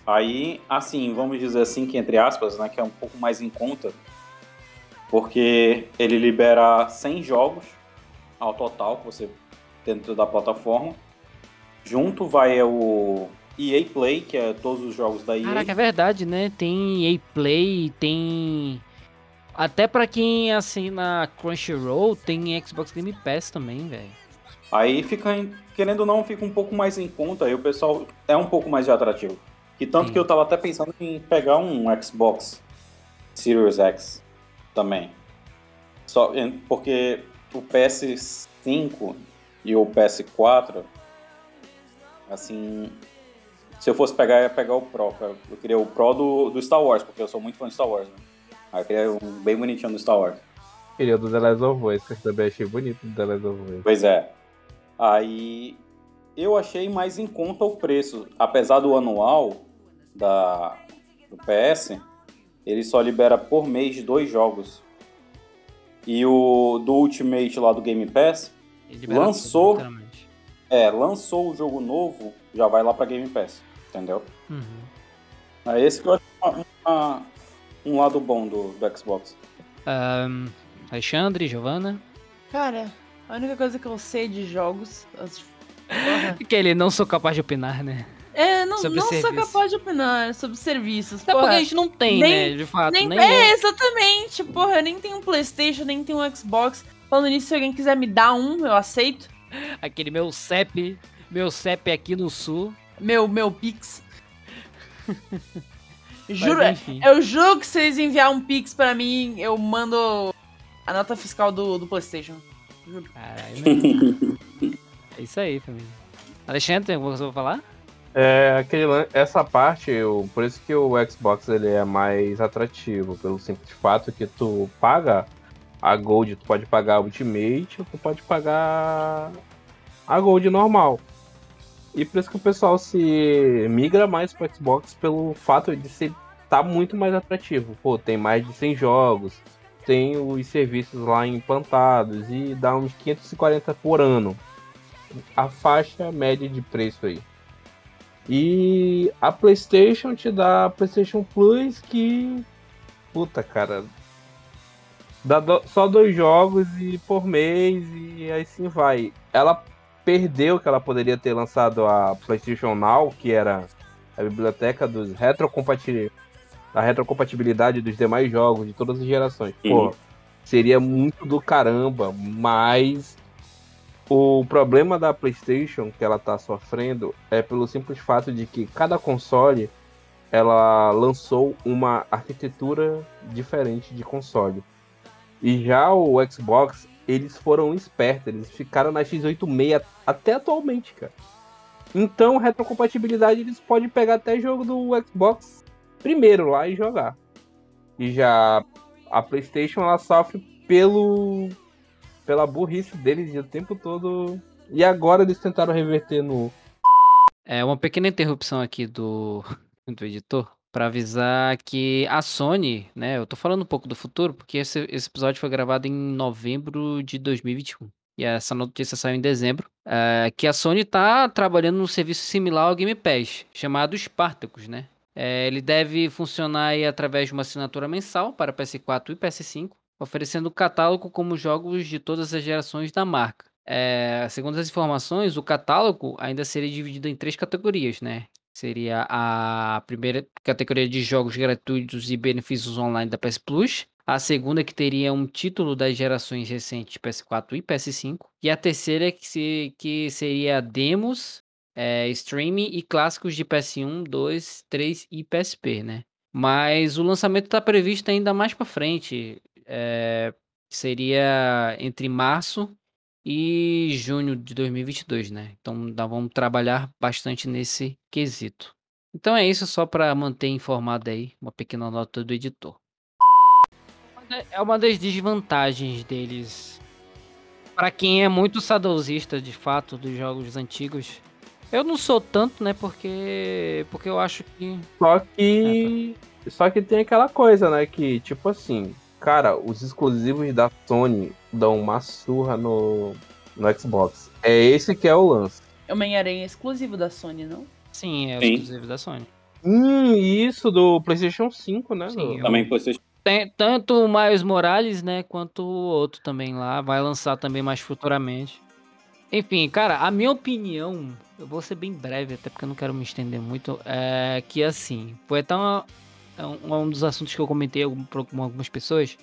Aí, assim, vamos dizer assim que entre aspas, né, que é um pouco mais em conta, porque ele libera 100 jogos ao total que você dentro da plataforma. Junto vai o EA Play, que é todos os jogos da EA. Caraca, é verdade, né? Tem EA Play, tem. Até pra quem assina Crunchyroll, tem Xbox Game Pass também, velho. Aí fica, querendo ou não, fica um pouco mais em conta e o pessoal é um pouco mais de atrativo. E tanto Sim. que eu tava até pensando em pegar um Xbox Series X também. Só porque o PS5 e o PS4, assim, se eu fosse pegar, eu ia pegar o Pro. Eu queria o Pro do, do Star Wars, porque eu sou muito fã de Star Wars, né? Aí eu queria um bem bonitinho do Star Wars. Queria do The Last of Us, que eu também achei bonito do The Last of Us. Pois é. Aí eu achei mais em conta o preço. Apesar do anual da, do PS, ele só libera por mês dois jogos. E o do Ultimate lá do Game Pass, Ele libera Lançou. é, lançou o jogo novo, já vai lá pra Game Pass. Entendeu? Uhum. É esse que eu acho uma- uma- um lado bom do, do Xbox. Ahn, Alexandre, Giovana. Cara, a única coisa que eu sei de jogos. as-. Que ele não sou capaz de opinar, né? É, não, Sobre não sou serviço. capaz de opinar sobre serviços. Até porque a gente não tem, nem- né? De fato. Nem, nem é, eu. exatamente. Porra, eu nem tenho um Playstation, nem tenho um Xbox. Falando nisso, se alguém quiser me dar um, eu aceito. Aquele meu CEP, meu CEP aqui no sul. Meu, meu Pix. Juro, eu juro que se vocês enviar um Pix pra mim, eu mando a nota fiscal do, do Playstation. Juro. Caralho, né? é isso aí, família. Alexandre, tem alguma coisa pra falar? É, aquele, essa parte, eu, por isso que o Xbox ele é mais atrativo, pelo simples fato que tu paga a Gold, tu pode pagar a Ultimate, tu pode pagar a Gold normal. E por isso que o pessoal se migra mais pro Xbox pelo fato de ser tá muito mais atrativo. Pô, tem mais de 100 jogos, tem os serviços lá implantados e dá uns 540 por ano. A faixa média de preço aí. E a PlayStation te dá a PlayStation Plus que. Puta, cara. Dá do- só dois jogos e por mês e aí sim vai. Ela perdeu que ela poderia ter lançado a PlayStation Now, que era a biblioteca dos retrocompatibilidade, a retrocompatibilidade dos demais jogos de todas as gerações. Pô, Uhum. seria muito do caramba, mas o problema da PlayStation que ela tá sofrendo é pelo simples fato de que cada console ela lançou uma arquitetura diferente de console. E já o Xbox, eles foram espertos, eles ficaram na x86 até atualmente, cara. Então, retrocompatibilidade, eles podem pegar até jogo do Xbox primeiro lá e jogar. E já a PlayStation, ela sofre pelo pela burrice deles o tempo todo. E agora eles tentaram reverter no. É uma pequena interrupção aqui do, do editor para avisar que a Sony, né? Eu tô falando um pouco do futuro porque esse, esse episódio foi gravado em novembro de 2021. E essa notícia saiu em dezembro. é, que a Sony tá trabalhando num serviço similar ao Game Pass, chamado Spartacus, né? É, ele deve funcionar através de uma assinatura mensal para PS4 e PS5, oferecendo um catálogo como jogos de todas as gerações da marca. É, segundo as informações, o catálogo ainda seria dividido em três categorias, né? Seria a primeira categoria de jogos gratuitos e benefícios online da PS Plus. A segunda que teria um título das gerações recentes PS4 e PS5. E a terceira que, se, que seria demos, é, streaming e clássicos de PS1, 2, 3 e PSP, né? Mas o lançamento está previsto ainda mais para frente. É, seria entre março e junho de 2022, né? Então nós vamos trabalhar bastante nesse quesito. Então é isso, só para manter informado aí, uma pequena nota do editor. É uma das desvantagens deles. Para quem é muito saudosista de fato dos jogos antigos. Eu não sou tanto, né? Porque porque eu acho que Só que. Só que tem aquela coisa, né? Que, tipo assim, cara, os exclusivos da Sony dão uma surra no, no Xbox. É esse que é o lance. Homem-Aranha é exclusivo da Sony, não? sim, é Sim. exclusivo da Sony. Hum, isso do PlayStation 5, né? Sim, eu- Também PlayStation. Tem tanto o Miles Morales, né, quanto o outro também lá, vai lançar também mais futuramente. Enfim, cara, a minha opinião, eu vou ser bem breve, até porque eu não quero me estender muito, é que assim, foi até uma- é um, um dos assuntos que eu comentei com algumas pessoas,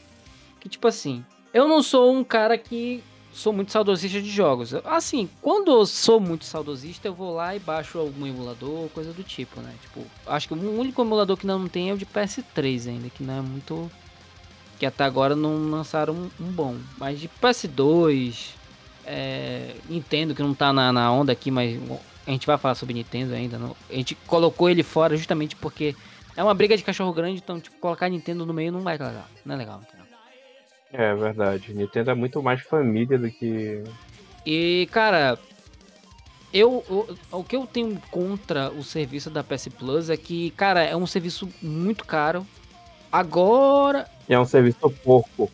que tipo assim, eu não sou um cara que sou muito saudosista de jogos. Assim, quando eu sou muito saudosista, eu vou lá e baixo algum emulador, coisa do tipo, né? Tipo, acho que o único emulador que não tem é o de PS3 ainda, que não é muito. Que até agora não lançaram um, um bom. Mas de PS2, é, Nintendo, que não tá na, na onda aqui, mas a gente vai falar sobre Nintendo ainda. Não, a gente colocou ele fora justamente porque é uma briga de cachorro grande, então, tipo, colocar Nintendo no meio não vai legal. Não é legal, entendeu? É verdade. Nintendo é muito mais família do que. E, cara, eu, o- o que eu tenho contra o serviço da PS Plus é que, cara, é um serviço muito caro. Agora, É um serviço porco.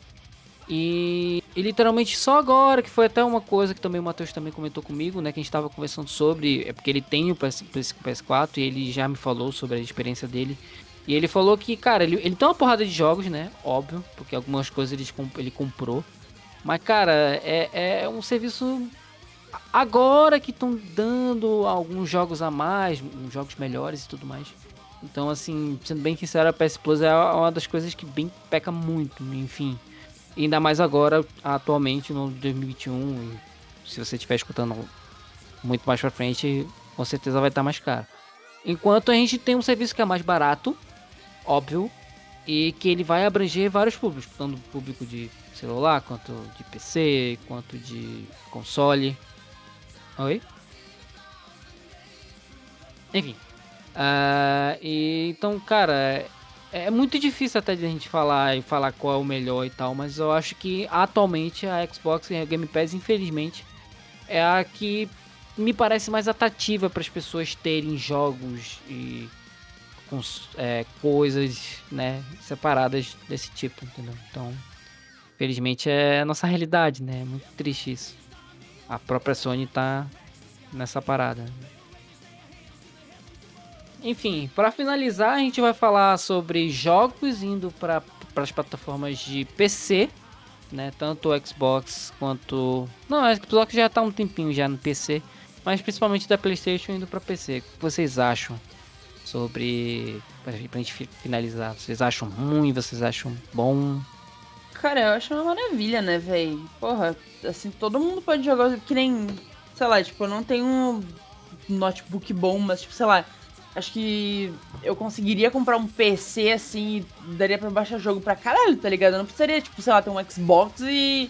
E, e literalmente só agora, que foi até uma coisa que também o Matheus também comentou comigo, né? Que a gente tava conversando sobre, é porque ele tem o PS, PS, PS4 e ele já me falou sobre a experiência dele. E ele falou que, cara, ele, ele tem uma porrada de jogos, né? Óbvio, porque algumas coisas ele, ele comprou. Mas, cara, é, é um serviço. Agora que estão dando alguns jogos a mais, jogos melhores e tudo mais. Então, assim, sendo bem sincero, a PS Plus é uma das coisas que bem peca muito, enfim. Ainda mais agora, atualmente, no 2021. Se você estiver escutando muito mais pra frente, com certeza vai estar mais caro. Enquanto a gente tem um serviço que é mais barato, óbvio, e que ele vai abranger vários públicos, tanto público de celular, quanto de PC, quanto de console. Oi? Enfim. Uh, e, então, cara, é, é muito difícil até de a gente falar e falar qual é o melhor e tal, mas eu acho que atualmente a Xbox e a Game Pass, infelizmente, é a que me parece mais atrativa para as pessoas terem jogos e com é, coisas né, separadas desse tipo, entendeu? Então, felizmente é a nossa realidade, né? É muito triste isso. A própria Sony tá nessa parada. Enfim, para finalizar, a gente vai falar sobre jogos indo para as plataformas de PC, né? Tanto o Xbox quanto. Não, o Xbox já tá um tempinho já no PC, mas principalmente da PlayStation indo para PC. O que vocês acham sobre. Pra gente finalizar, vocês acham ruim? Vocês acham bom? Cara, eu acho uma maravilha, né, velho? Porra, assim, todo mundo pode jogar que nem. Sei lá, tipo, eu não tenho um notebook bom, mas, tipo, sei lá Acho que eu conseguiria comprar um PC assim e daria pra baixar jogo pra caralho, tá ligado? Eu não precisaria, tipo, sei lá, ter um Xbox e,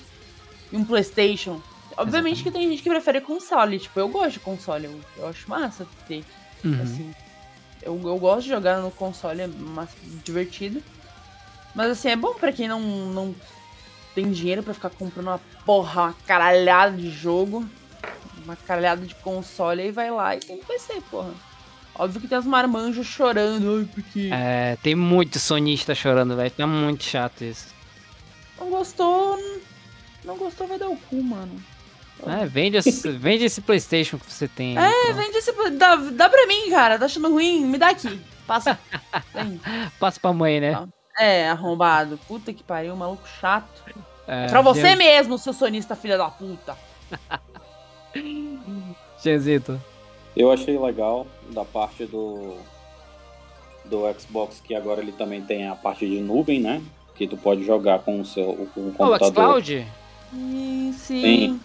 e um PlayStation. Obviamente Exatamente. que tem gente que prefere console, tipo, eu gosto de console, eu, eu acho massa ter. Uhum. Assim, eu, eu gosto de jogar no console, é massa, divertido. Mas assim, é bom pra quem não, não tem dinheiro pra ficar comprando uma porra, uma caralhada de jogo, uma caralhada de console, aí vai lá e tem PC, porra. Óbvio que tem as marmanjos chorando, ai, porque. É, tem muito sonista chorando, velho. Tá muito chato isso. Não gostou. Não gostou, vai dar o cu, mano. É, vende esse, vende esse Playstation que você tem. É, então. vende esse. Dá, dá pra mim, cara. Tá achando ruim? Me dá aqui. Passa. Passa pra mãe, né? É, arrombado. Puta que pariu, maluco chato. É, pra você mesmo, seu sonista filha da puta. Genzito. Eu achei legal da parte do do Xbox que agora ele também tem a parte de nuvem, né? Que tu pode jogar com o seu com o computador. O xCloud? Sim, sim. sim.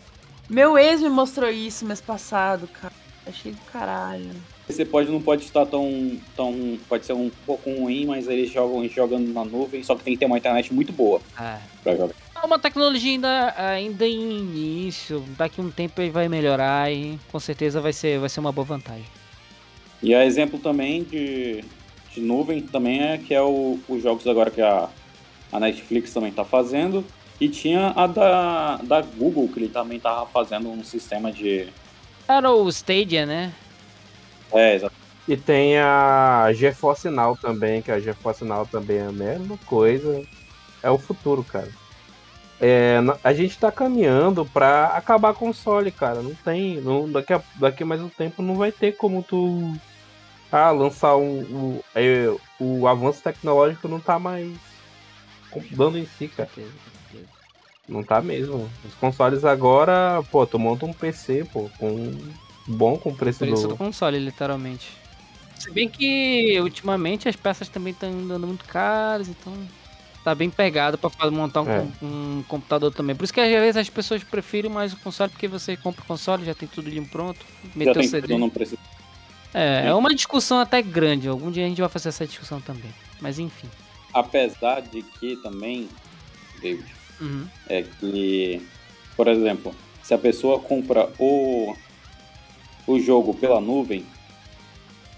Meu ex me mostrou isso mês passado, cara. Achei do caralho. Você pode não pode estar tão tão pode ser um pouco ruim, mas eles jogam jogando na nuvem, só que tem que ter uma internet muito boa é. para jogar. É uma tecnologia ainda, ainda em início, daqui a um tempo ele vai melhorar e com certeza vai ser, vai ser uma boa vantagem. E a exemplo também de, de nuvem também é que é o, os jogos agora que a, a Netflix também está fazendo. E tinha a da, da Google, que ele também estava fazendo um sistema de. Era o Stadia, né? É, exato. E tem a GeForce Now também, que a GeForce Now também é a mesma coisa. É o futuro, cara. É, a gente tá caminhando pra acabar console, cara. Não tem. Não, daqui, a, daqui mais um tempo não vai ter como tu. Ah, lançar um. um é, o avanço tecnológico não tá mais dando em si, cara. Não tá mesmo. Os consoles agora, pô, tu monta um PC, pô, com bom com o preço, preço do... do console, literalmente. Se bem que ultimamente as peças também estão andando muito caras, então tá bem pegado para montar um, é. um, computador também. Por isso que às vezes as pessoas preferem mais o console, porque você compra o console, já tem tudo ali pronto, meteu tem CD. Não precisa. É, é uma discussão até grande. Algum dia a gente vai fazer essa discussão também. Mas enfim. Apesar de que também, David, uhum. é que, por exemplo, se a pessoa compra o, o jogo pela nuvem,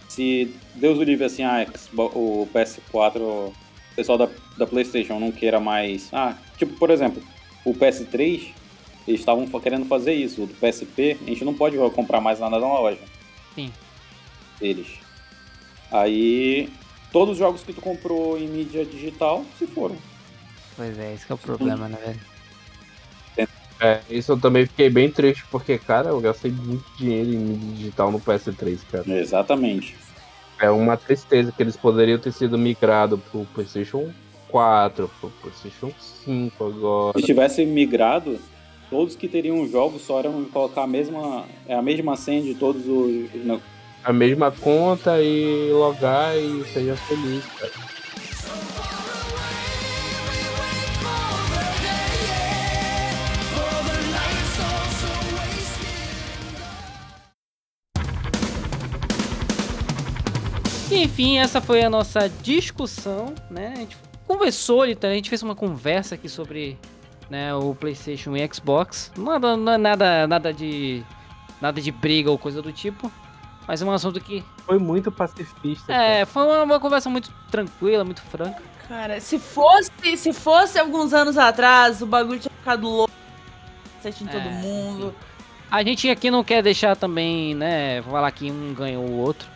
se Deus o livre assim, ah, o PS4 o pessoal da, da PlayStation não queira mais. Ah, tipo, por exemplo, o PS3, eles estavam querendo fazer isso. O do PSP, a gente não pode comprar mais nada na loja. Sim. Eles. Aí, todos os jogos que tu comprou em mídia digital se foram. Pois é, esse é o problema, né, velho? É, isso eu também fiquei bem triste, porque, cara, eu gastei muito dinheiro em mídia digital no PS3, cara. Exatamente. É uma tristeza que eles poderiam ter sido migrados pro PlayStation 4, pro PlayStation 5 agora. Se tivesse migrado, todos que teriam jogos só eram colocar a mesma, é a mesma senha de todos os. não, A mesma conta e logar e seja feliz, cara. E, enfim, essa foi a nossa discussão, né? A gente conversou, a gente fez uma conversa aqui sobre né, o PlayStation e Xbox. Nada, não é nada, nada de nada de briga ou coisa do tipo, mas é um assunto que Foi muito pacifista. cara. é, foi uma, uma conversa muito tranquila, muito franca. Cara, se fosse, se fosse alguns anos atrás, o bagulho tinha ficado louco. Assistindo todo É, mundo. A gente aqui não quer deixar também, né, falar que um ganhou o outro,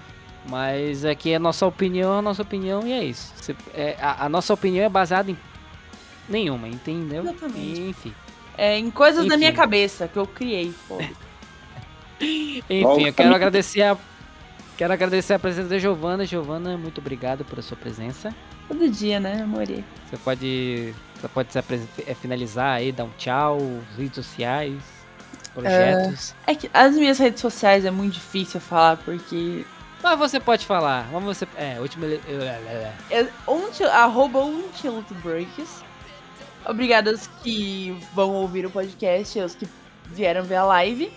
mas aqui é a nossa opinião, é a nossa opinião e é isso. Você- é, a, a nossa opinião é baseada em nenhuma, entendeu? Exatamente. E, enfim. É, em coisas da Enfim. minha cabeça que eu criei, foda. Enfim, eu quero agradecer a quero agradecer a presença da Giovana. Giovana, muito obrigado pela sua presença. Todo dia, né, amore? Você pode você pode se é, finalizar aí, dar um tchau, redes sociais, projetos. É que as minhas redes sociais é muito difícil falar, porque. Mas você pode falar. Vamos você é, último ele- É unti, arroba untiltbreaks. Obrigado aos que vão ouvir o podcast, aos que vieram ver a live.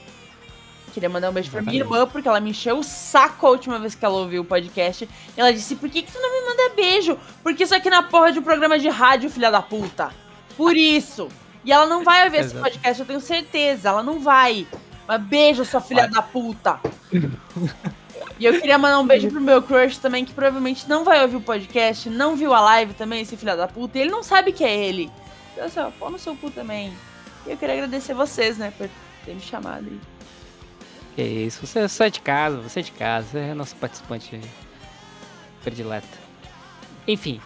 Queria mandar um beijo pra minha irmã, porque ela me encheu o saco a última vez que ela ouviu o podcast. E ela disse, por que, que tu não me manda beijo? Porque isso aqui na porra de um programa de rádio, filha da puta. Por isso. E ela não vai ouvir esse podcast, eu tenho certeza. Ela não vai. Mas beijo, sua filha da puta. E eu queria mandar um beijo pro meu crush também, que provavelmente não vai ouvir o podcast, não viu a live também, esse filho da puta, e ele não sabe que é ele. Então, assim, ó, pau no seu cu também. E eu queria agradecer vocês, né, por ter me chamado aí. Que isso, você, você é de casa, você é de casa, você é nosso participante predileta. Enfim.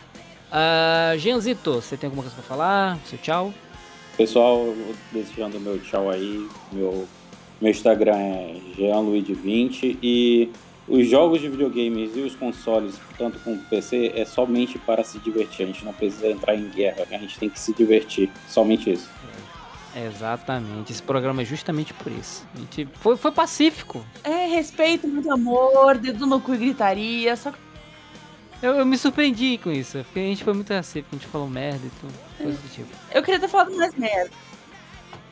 Uh, Jeanzito, você tem alguma coisa pra falar? Seu tchau? Pessoal, eu vou desejando meu tchau aí. Meu, meu Instagram é jeanluid20 e os jogos de videogames e os consoles, tanto com o PC, é somente para se divertir. A gente não precisa entrar em guerra, a gente tem que se divertir. Somente isso. Exatamente, esse programa é justamente por isso. A gente foi, foi pacífico. É, respeito, muito amor, dedo no cu e gritaria, só que Eu, eu me surpreendi com isso, porque a gente foi muito pacífico, a gente falou merda e tudo, coisa do tipo. eu queria ter falado mais merda.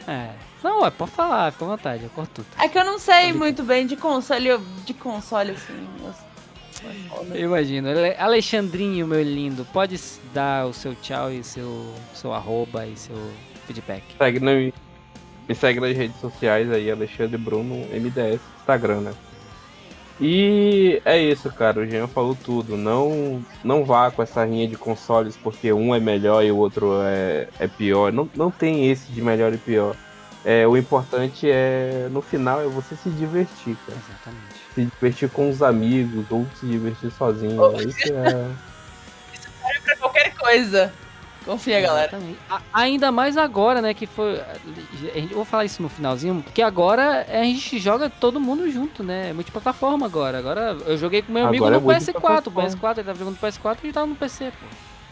É. Não, é, pode falar, fica à vontade, eu corto tudo. É que eu não sei muito bem de console, de console, assim. eu-. Eu imagino. Ale- Alexandrinho, meu lindo, pode dar o seu tchau e seu, seu arroba e seu feedback. Segue no- me segue nas redes sociais aí, Alexandre Bruno, MDS, Instagram, né? E é isso, cara. O Jean falou tudo. Não, não vá com essa rinha de consoles porque um é melhor e o outro é, é pior. Não, não tem esse de melhor e pior. É, o importante é, no final, é você se divertir, cara. Exatamente. Se divertir com os amigos ou se divertir sozinho. Isso é. Pra qualquer coisa. Confia, galera. A- ainda mais agora, né, que foi... gente- vou falar isso no finalzinho, porque agora a gente joga todo mundo junto, né? É multiplataforma agora. Agora eu joguei com meu amigo Agora é no PS4. O multiplataforma. PS4, ele tava jogando no PS4 e tava no PC, pô.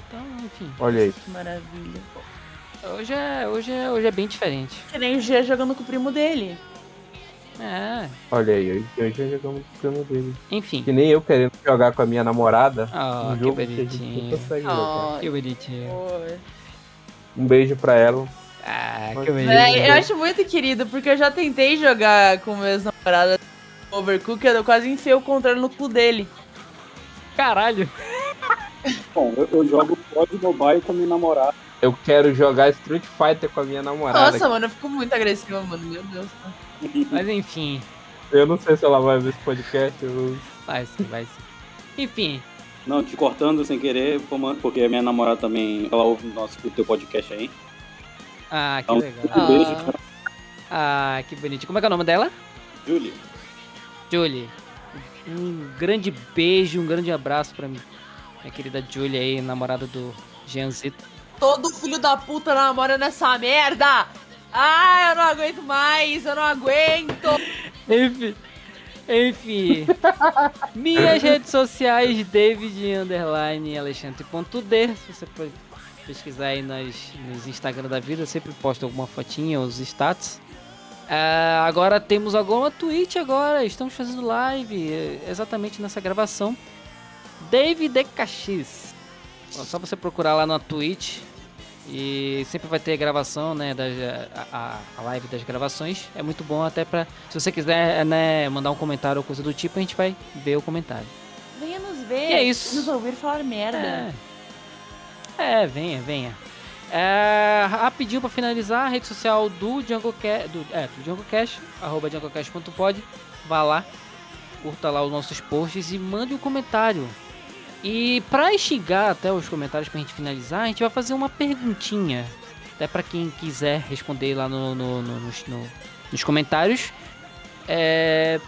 Então, enfim. Olha aí. Que maravilha. Hoje é, hoje é, hoje é bem diferente. Que nem o G jogando com o primo dele. É, Olha aí. Eu já jogamos o primo dele. enfim. Que nem eu querendo jogar com a minha namorada. Ah, um que que bonitinho. jogar. Oh, Que bonitinho. Um beijo pra ela. Ah, Mas- que bonitinho. É, eu acho muito querido, porque eu já tentei jogar com meus namorados Overcooked, eu quase enfiei o controle no cu dele. Caralho. Bom, eu, eu jogo COD Mobile com minha namorada. Eu quero jogar Street Fighter com a minha namorada. Nossa, mano, eu fico muito agressiva, mano. Meu Deus. Mas enfim. Eu não sei se ela vai ver esse podcast. Eu... Vai sim, vai sim. Enfim. Não, te cortando sem querer, porque a minha namorada também, ela ouve o nosso o teu podcast aí. Ah, que Então, legal. um beijo, Ah, que bonitinho. Como é que é o nome dela? Julie. Julie. Um grande beijo, um grande abraço pra mim. Minha querida Julie aí, namorada do Jeanzito. Todo filho da puta namora nessa merda! Ah, eu não aguento mais, eu não aguento! Enfim. Enfim. Minhas redes sociais, David underline Alexandre.d. Se você pode pesquisar aí nas, nos Instagram da vida, eu sempre posto alguma fotinha, os status. Ah, agora temos alguma Twitch agora, estamos fazendo live eh, exatamente nessa gravação. David DKX. Só você procurar lá na Twitch e sempre vai ter gravação, né, das, a, a- live das gravações. É muito bom até pra, se você quiser, né, mandar um comentário ou coisa do tipo, a gente vai ver o comentário. Venha nos ver. E é isso. Nos ouvir falar merda. É, é venha, venha. É, rapidinho pra finalizar, a rede social do Jungle Cash, do, é, do Cash, arroba junglecast.pod, vá lá, curta lá os nossos posts e mande um comentário. E pra instigar até os comentários pra gente finalizar, a gente vai fazer uma perguntinha, até pra quem quiser responder lá no, no- no- nos, no- nos comentários. É,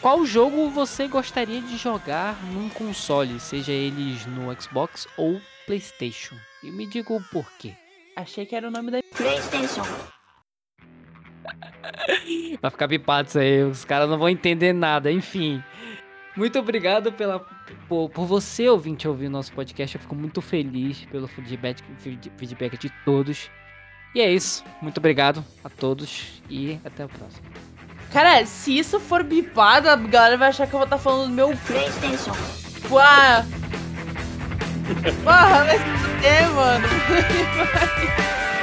qual jogo você gostaria de jogar num console, seja eles no Xbox ou PlayStation? E me diga o porquê. Achei que era o nome da. PlayStation. Vai ficar pipado isso aí, os caras não vão entender nada, enfim. Muito obrigado pela, por, por você, ouvinte, ouvir o nosso podcast. Eu fico muito feliz pelo feedback, feed- feedback de todos. E é isso. Muito obrigado a todos e até o próximo. Cara, se isso for bipado, a galera vai achar que eu vou estar falando do meu PlayStation. Uá! Porra, se fuder, mano.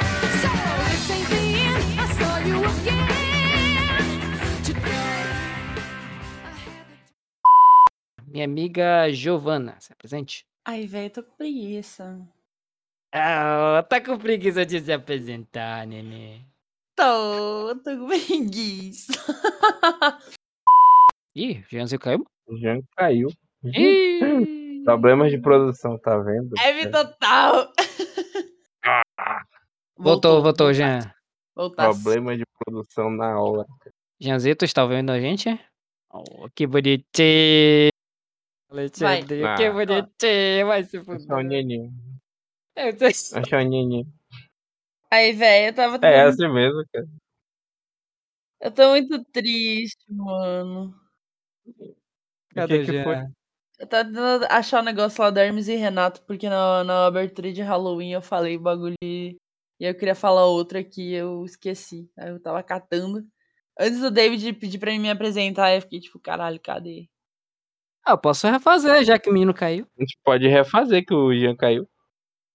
Minha amiga Giovana, se apresente. Ai, velho, tô com preguiça. Ah, tá com preguiça de se apresentar, nenê. Tô, tô com preguiça. Ih, o Jeanzinho caiu? O Jean caiu. Ih! Problemas de produção, tá vendo? Heavy total. Voltou, voltou, Jean. Voltasse. Problemas de produção na hora. Jeanzito, está ouvindo a gente? Oh, que bonitinho. Alexandre, Vai. que Ah. bonitinho. Vai se Achar o fuder. Eu sei- Achar o Nhenhen. Aí, velho, eu tava. É assim mesmo, cara. Eu tô muito triste, mano. Cadê que o que Jean? foi? Eu tava tentando achar o negócio lá da Hermes e Renato, porque na, na abertura de Halloween eu falei o bagulho e e eu queria falar outra que eu esqueci. Aí eu tava catando. Antes do David pedir pra mim me apresentar, eu fiquei tipo, caralho, cadê? Ah, eu posso refazer, já que o menino caiu. A gente pode refazer que o Jean caiu.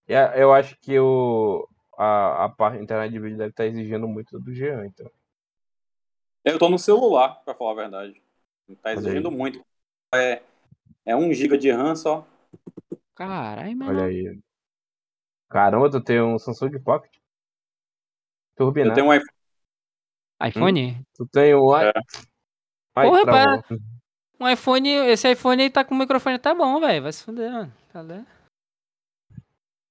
A- Eu acho que o, a, a parte internet de vídeo deve estar exigindo muito do Jean, então. Eu tô no celular, pra falar a verdade. Tá exigindo muito. É, é 1 GB de RAM só. Caralho, mano. Olha aí. Caramba, tu tem um Samsung Pocket? Eu Turbinado. tenho um iPhone. iPhone? Tu tem o. É. Ai, Porra, travou. Um iPhone, esse iPhone aí tá com o microfone tá bom, velho. Vai se fuder, mano. Tá?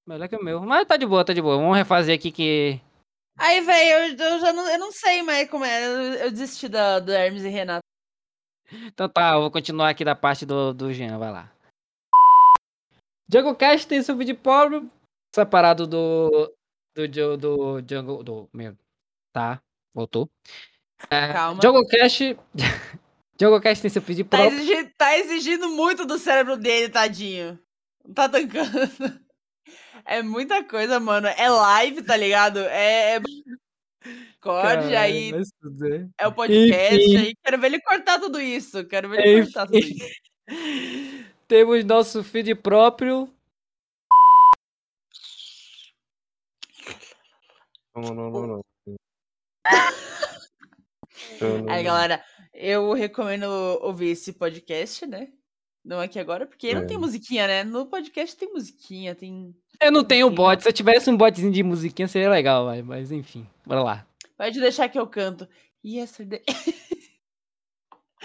Melhor que o meu. Mas tá de boa, tá de boa. Vamos refazer aqui que. Aí, velho, eu, eu já não, eu não sei mais como é. Eu, eu desisti da, do Hermes e Renato. Então tá, eu vou continuar aqui da parte do, do Jean, vai lá. Jungle Cast tem seu vídeo pobre separado do. Do, do, do Jungle. Do. Meu. Tá, voltou. É, Calma. Jungle Cast. Jungle Cast tem seu vídeo Tá próprio. exigindo, tá exigindo muito do cérebro dele, tadinho. Não tá tancando. É muita coisa, mano. É live, tá ligado? É. é... Discord, aí se é o podcast, Enfim. aí quero ver ele cortar tudo isso. Quero ver ele cortar tudo isso. Temos nosso feed próprio. Não, não, não, não. Não, não, Aí, não. galera, eu recomendo ouvir esse podcast, né? Não aqui agora, porque não É. tem musiquinha, né? No podcast tem musiquinha, tem. Eu não tenho bot. Se eu tivesse um botzinho de musiquinha, seria legal, vai. mas enfim. Bora lá. Pode deixar que eu canto. Yesterday.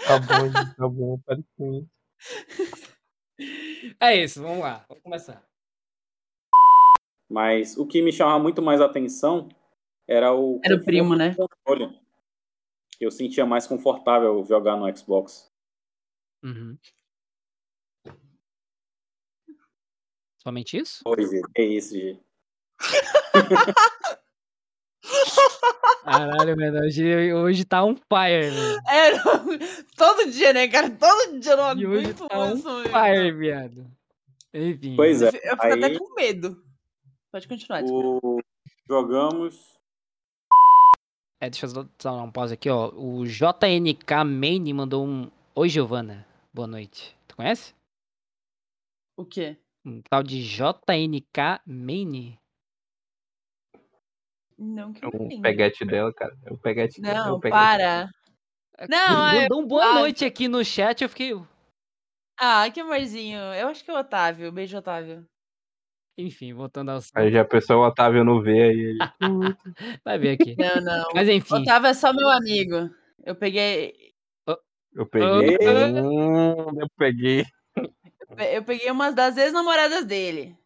Tá bom, gente, tá bom, pare com isso. É isso, vamos lá. Vamos começar. Mas o que me chamava muito mais atenção era o. Era o primo, né? controle. Eu sentia mais confortável jogar no Xbox. Uhum. Somente isso? Pois é, é isso, gente. Caralho, mano. Hoje, hoje tá um fire, velho. É, não- todo dia, né, cara? Todo dia eu não E hoje aguento tá um isso, mano. fire, viado. Enfim. Pois é. Eu fico até Aí- com medo. Pode continuar. O... Jogamos. É, deixa eu dar um pause aqui, ó. O JNK Main mandou um. Oi, Giovana. Boa noite. Tu conhece? O quê? Um tal de JNK Main. Não que É um lembre. peguete dela, cara. É um peguete dela. é um Não, peguete. para. Não, é Mandou um boa noite aqui no chat, eu fiquei. Ah, que amorzinho. Eu acho que é o Otávio. Beijo, Otávio. Enfim, voltando ao. Aí já pensou o Otávio não vê aí. ele, Vai ver aqui. Não, não. Mas enfim. Otávio é só meu amigo. Eu peguei. Eu peguei. Eu peguei. Eu peguei umas das ex-namoradas dele.